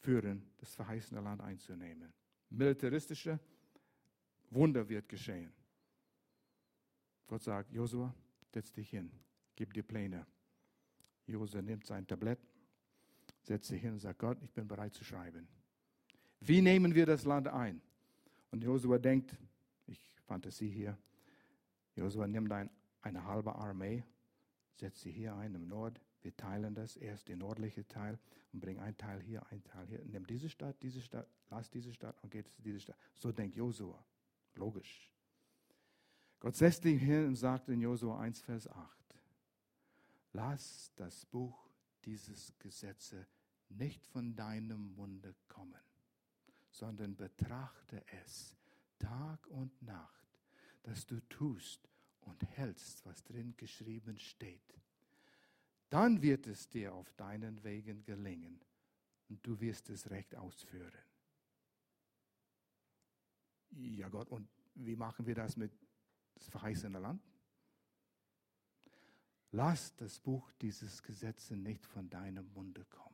führen, das verheißene Land einzunehmen. Militaristische Wunder wird geschehen. Gott sagt, Josua, setz dich hin, gib dir Pläne. Josua nimmt sein Tablett, setzt sich hin und sagt, Gott, ich bin bereit zu schreiben. Wie nehmen wir das Land ein? Und Josua denkt, ich fantasie hier, Josua nimmt ein, eine halbe Armee, setzt sie hier ein im Nord, wir teilen das, erst den nördlichen Teil und bringen einen Teil hier, einen Teil hier. Nimm diese Stadt, diese Stadt, lass diese Stadt und geht zu dieser Stadt. So denkt Josua. Logisch. Gott setzt ihn hin und sagt in Josua 1, Vers 8, lass das Buch dieses Gesetze nicht von deinem Munde kommen, sondern betrachte es Tag und Nacht, dass du tust und hältst, was drin geschrieben steht dann wird es dir auf deinen Wegen gelingen und du wirst es recht ausführen. Ja Gott, und wie machen wir das mit das verheißene Land? Lass das Buch dieses Gesetzes nicht von deinem Munde kommen.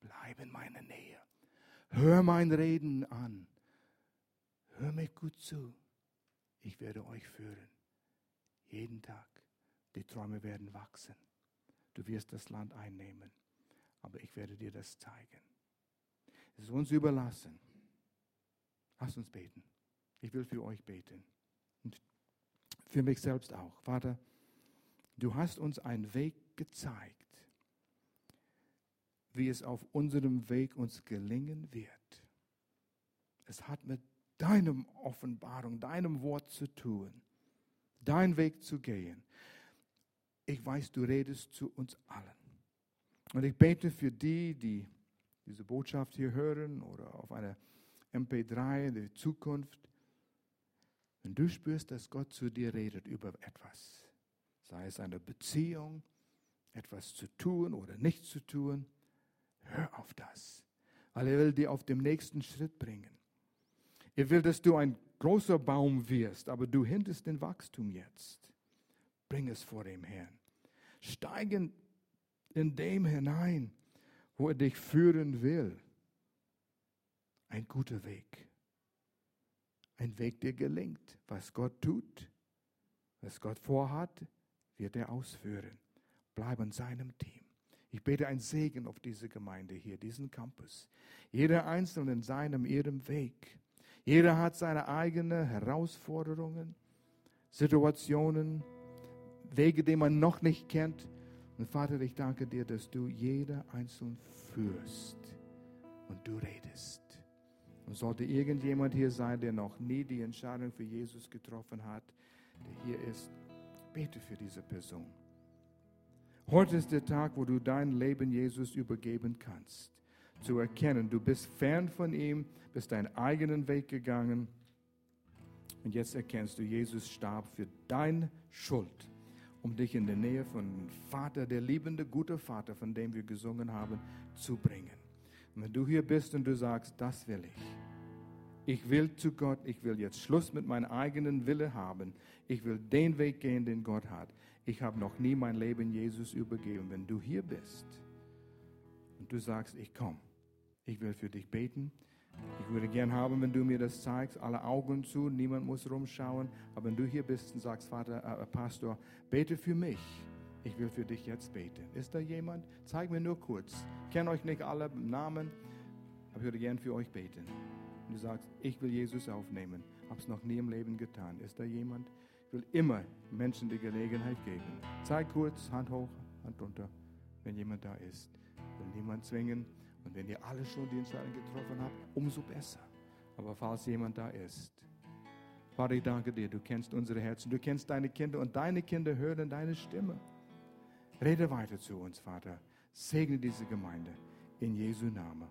Bleib in meiner Nähe. Hör mein Reden an. Hör mir gut zu. Ich werde euch führen. Jeden Tag. Die Träume werden wachsen. Du wirst das Land einnehmen. Aber ich werde dir das zeigen. Es ist uns überlassen. Lass uns beten. Ich will für euch beten. Und für mich selbst auch. Vater, du hast uns einen Weg gezeigt, wie es auf unserem Weg uns gelingen wird. Es hat mit deinem Offenbarung, deinem Wort zu tun, deinen Weg zu gehen ich weiß, du redest zu uns allen. Und ich bete für die, die diese Botschaft hier hören oder auf einer MP3 in der Zukunft. Wenn du spürst, dass Gott zu dir redet über etwas, sei es eine Beziehung, etwas zu tun oder nicht zu tun, hör auf das, weil er will dir auf den nächsten Schritt bringen. Er will, dass du ein großer Baum wirst, aber du hinterst den Wachstum jetzt. Bring es vor dem Herrn. Steigen in dem hinein, wo er dich führen will. Ein guter Weg. Ein Weg, der gelingt. Was Gott tut, was Gott vorhat, wird er ausführen. Bleib in seinem Team. Ich bete ein Segen auf diese Gemeinde hier, diesen Campus. Jeder Einzelne in seinem, ihrem Weg. Jeder hat seine eigenen Herausforderungen, Situationen, Wege, die man noch nicht kennt. Und Vater, ich danke dir, dass du jeder einzeln führst und du redest. Und sollte irgendjemand hier sein, der noch nie die Entscheidung für Jesus getroffen hat, der hier ist, bete für diese Person. Heute ist der Tag, wo du dein Leben Jesus übergeben kannst. Zu erkennen, du bist fern von ihm, bist deinen eigenen Weg gegangen. Und jetzt erkennst du, Jesus starb für deine Schuld um dich in der Nähe von Vater, der liebende, gute Vater, von dem wir gesungen haben, zu bringen. Wenn du hier bist und du sagst, das will ich. Ich will zu Gott, ich will jetzt Schluss mit meinem eigenen Wille haben. Ich will den Weg gehen, den Gott hat. Ich habe noch nie mein Leben Jesus übergeben. Wenn du hier bist und du sagst, ich komme, Ich will für dich beten. Ich würde gern haben, wenn du mir das zeigst, alle Augen zu, niemand muss rumschauen. Aber wenn du hier bist und sagst, Vater, äh, Pastor, bete für mich. Ich will für dich jetzt beten. Ist da jemand? Zeig mir nur kurz. Ich kenne euch nicht alle Namen, aber ich würde gern für euch beten. Und du sagst, ich will Jesus aufnehmen. Habe es noch nie im Leben getan. Ist da jemand? Ich will immer Menschen die Gelegenheit geben. Zeig kurz, Hand hoch, Hand runter, wenn jemand da ist. Ich will niemand zwingen. Und wenn ihr alle schon die Entscheidung getroffen habt, umso besser. Aber falls jemand da ist, Vater, ich danke dir, du kennst unsere Herzen, du kennst deine Kinder und deine Kinder hören deine Stimme. Rede weiter zu uns, Vater. Segne diese Gemeinde in Jesu Namen.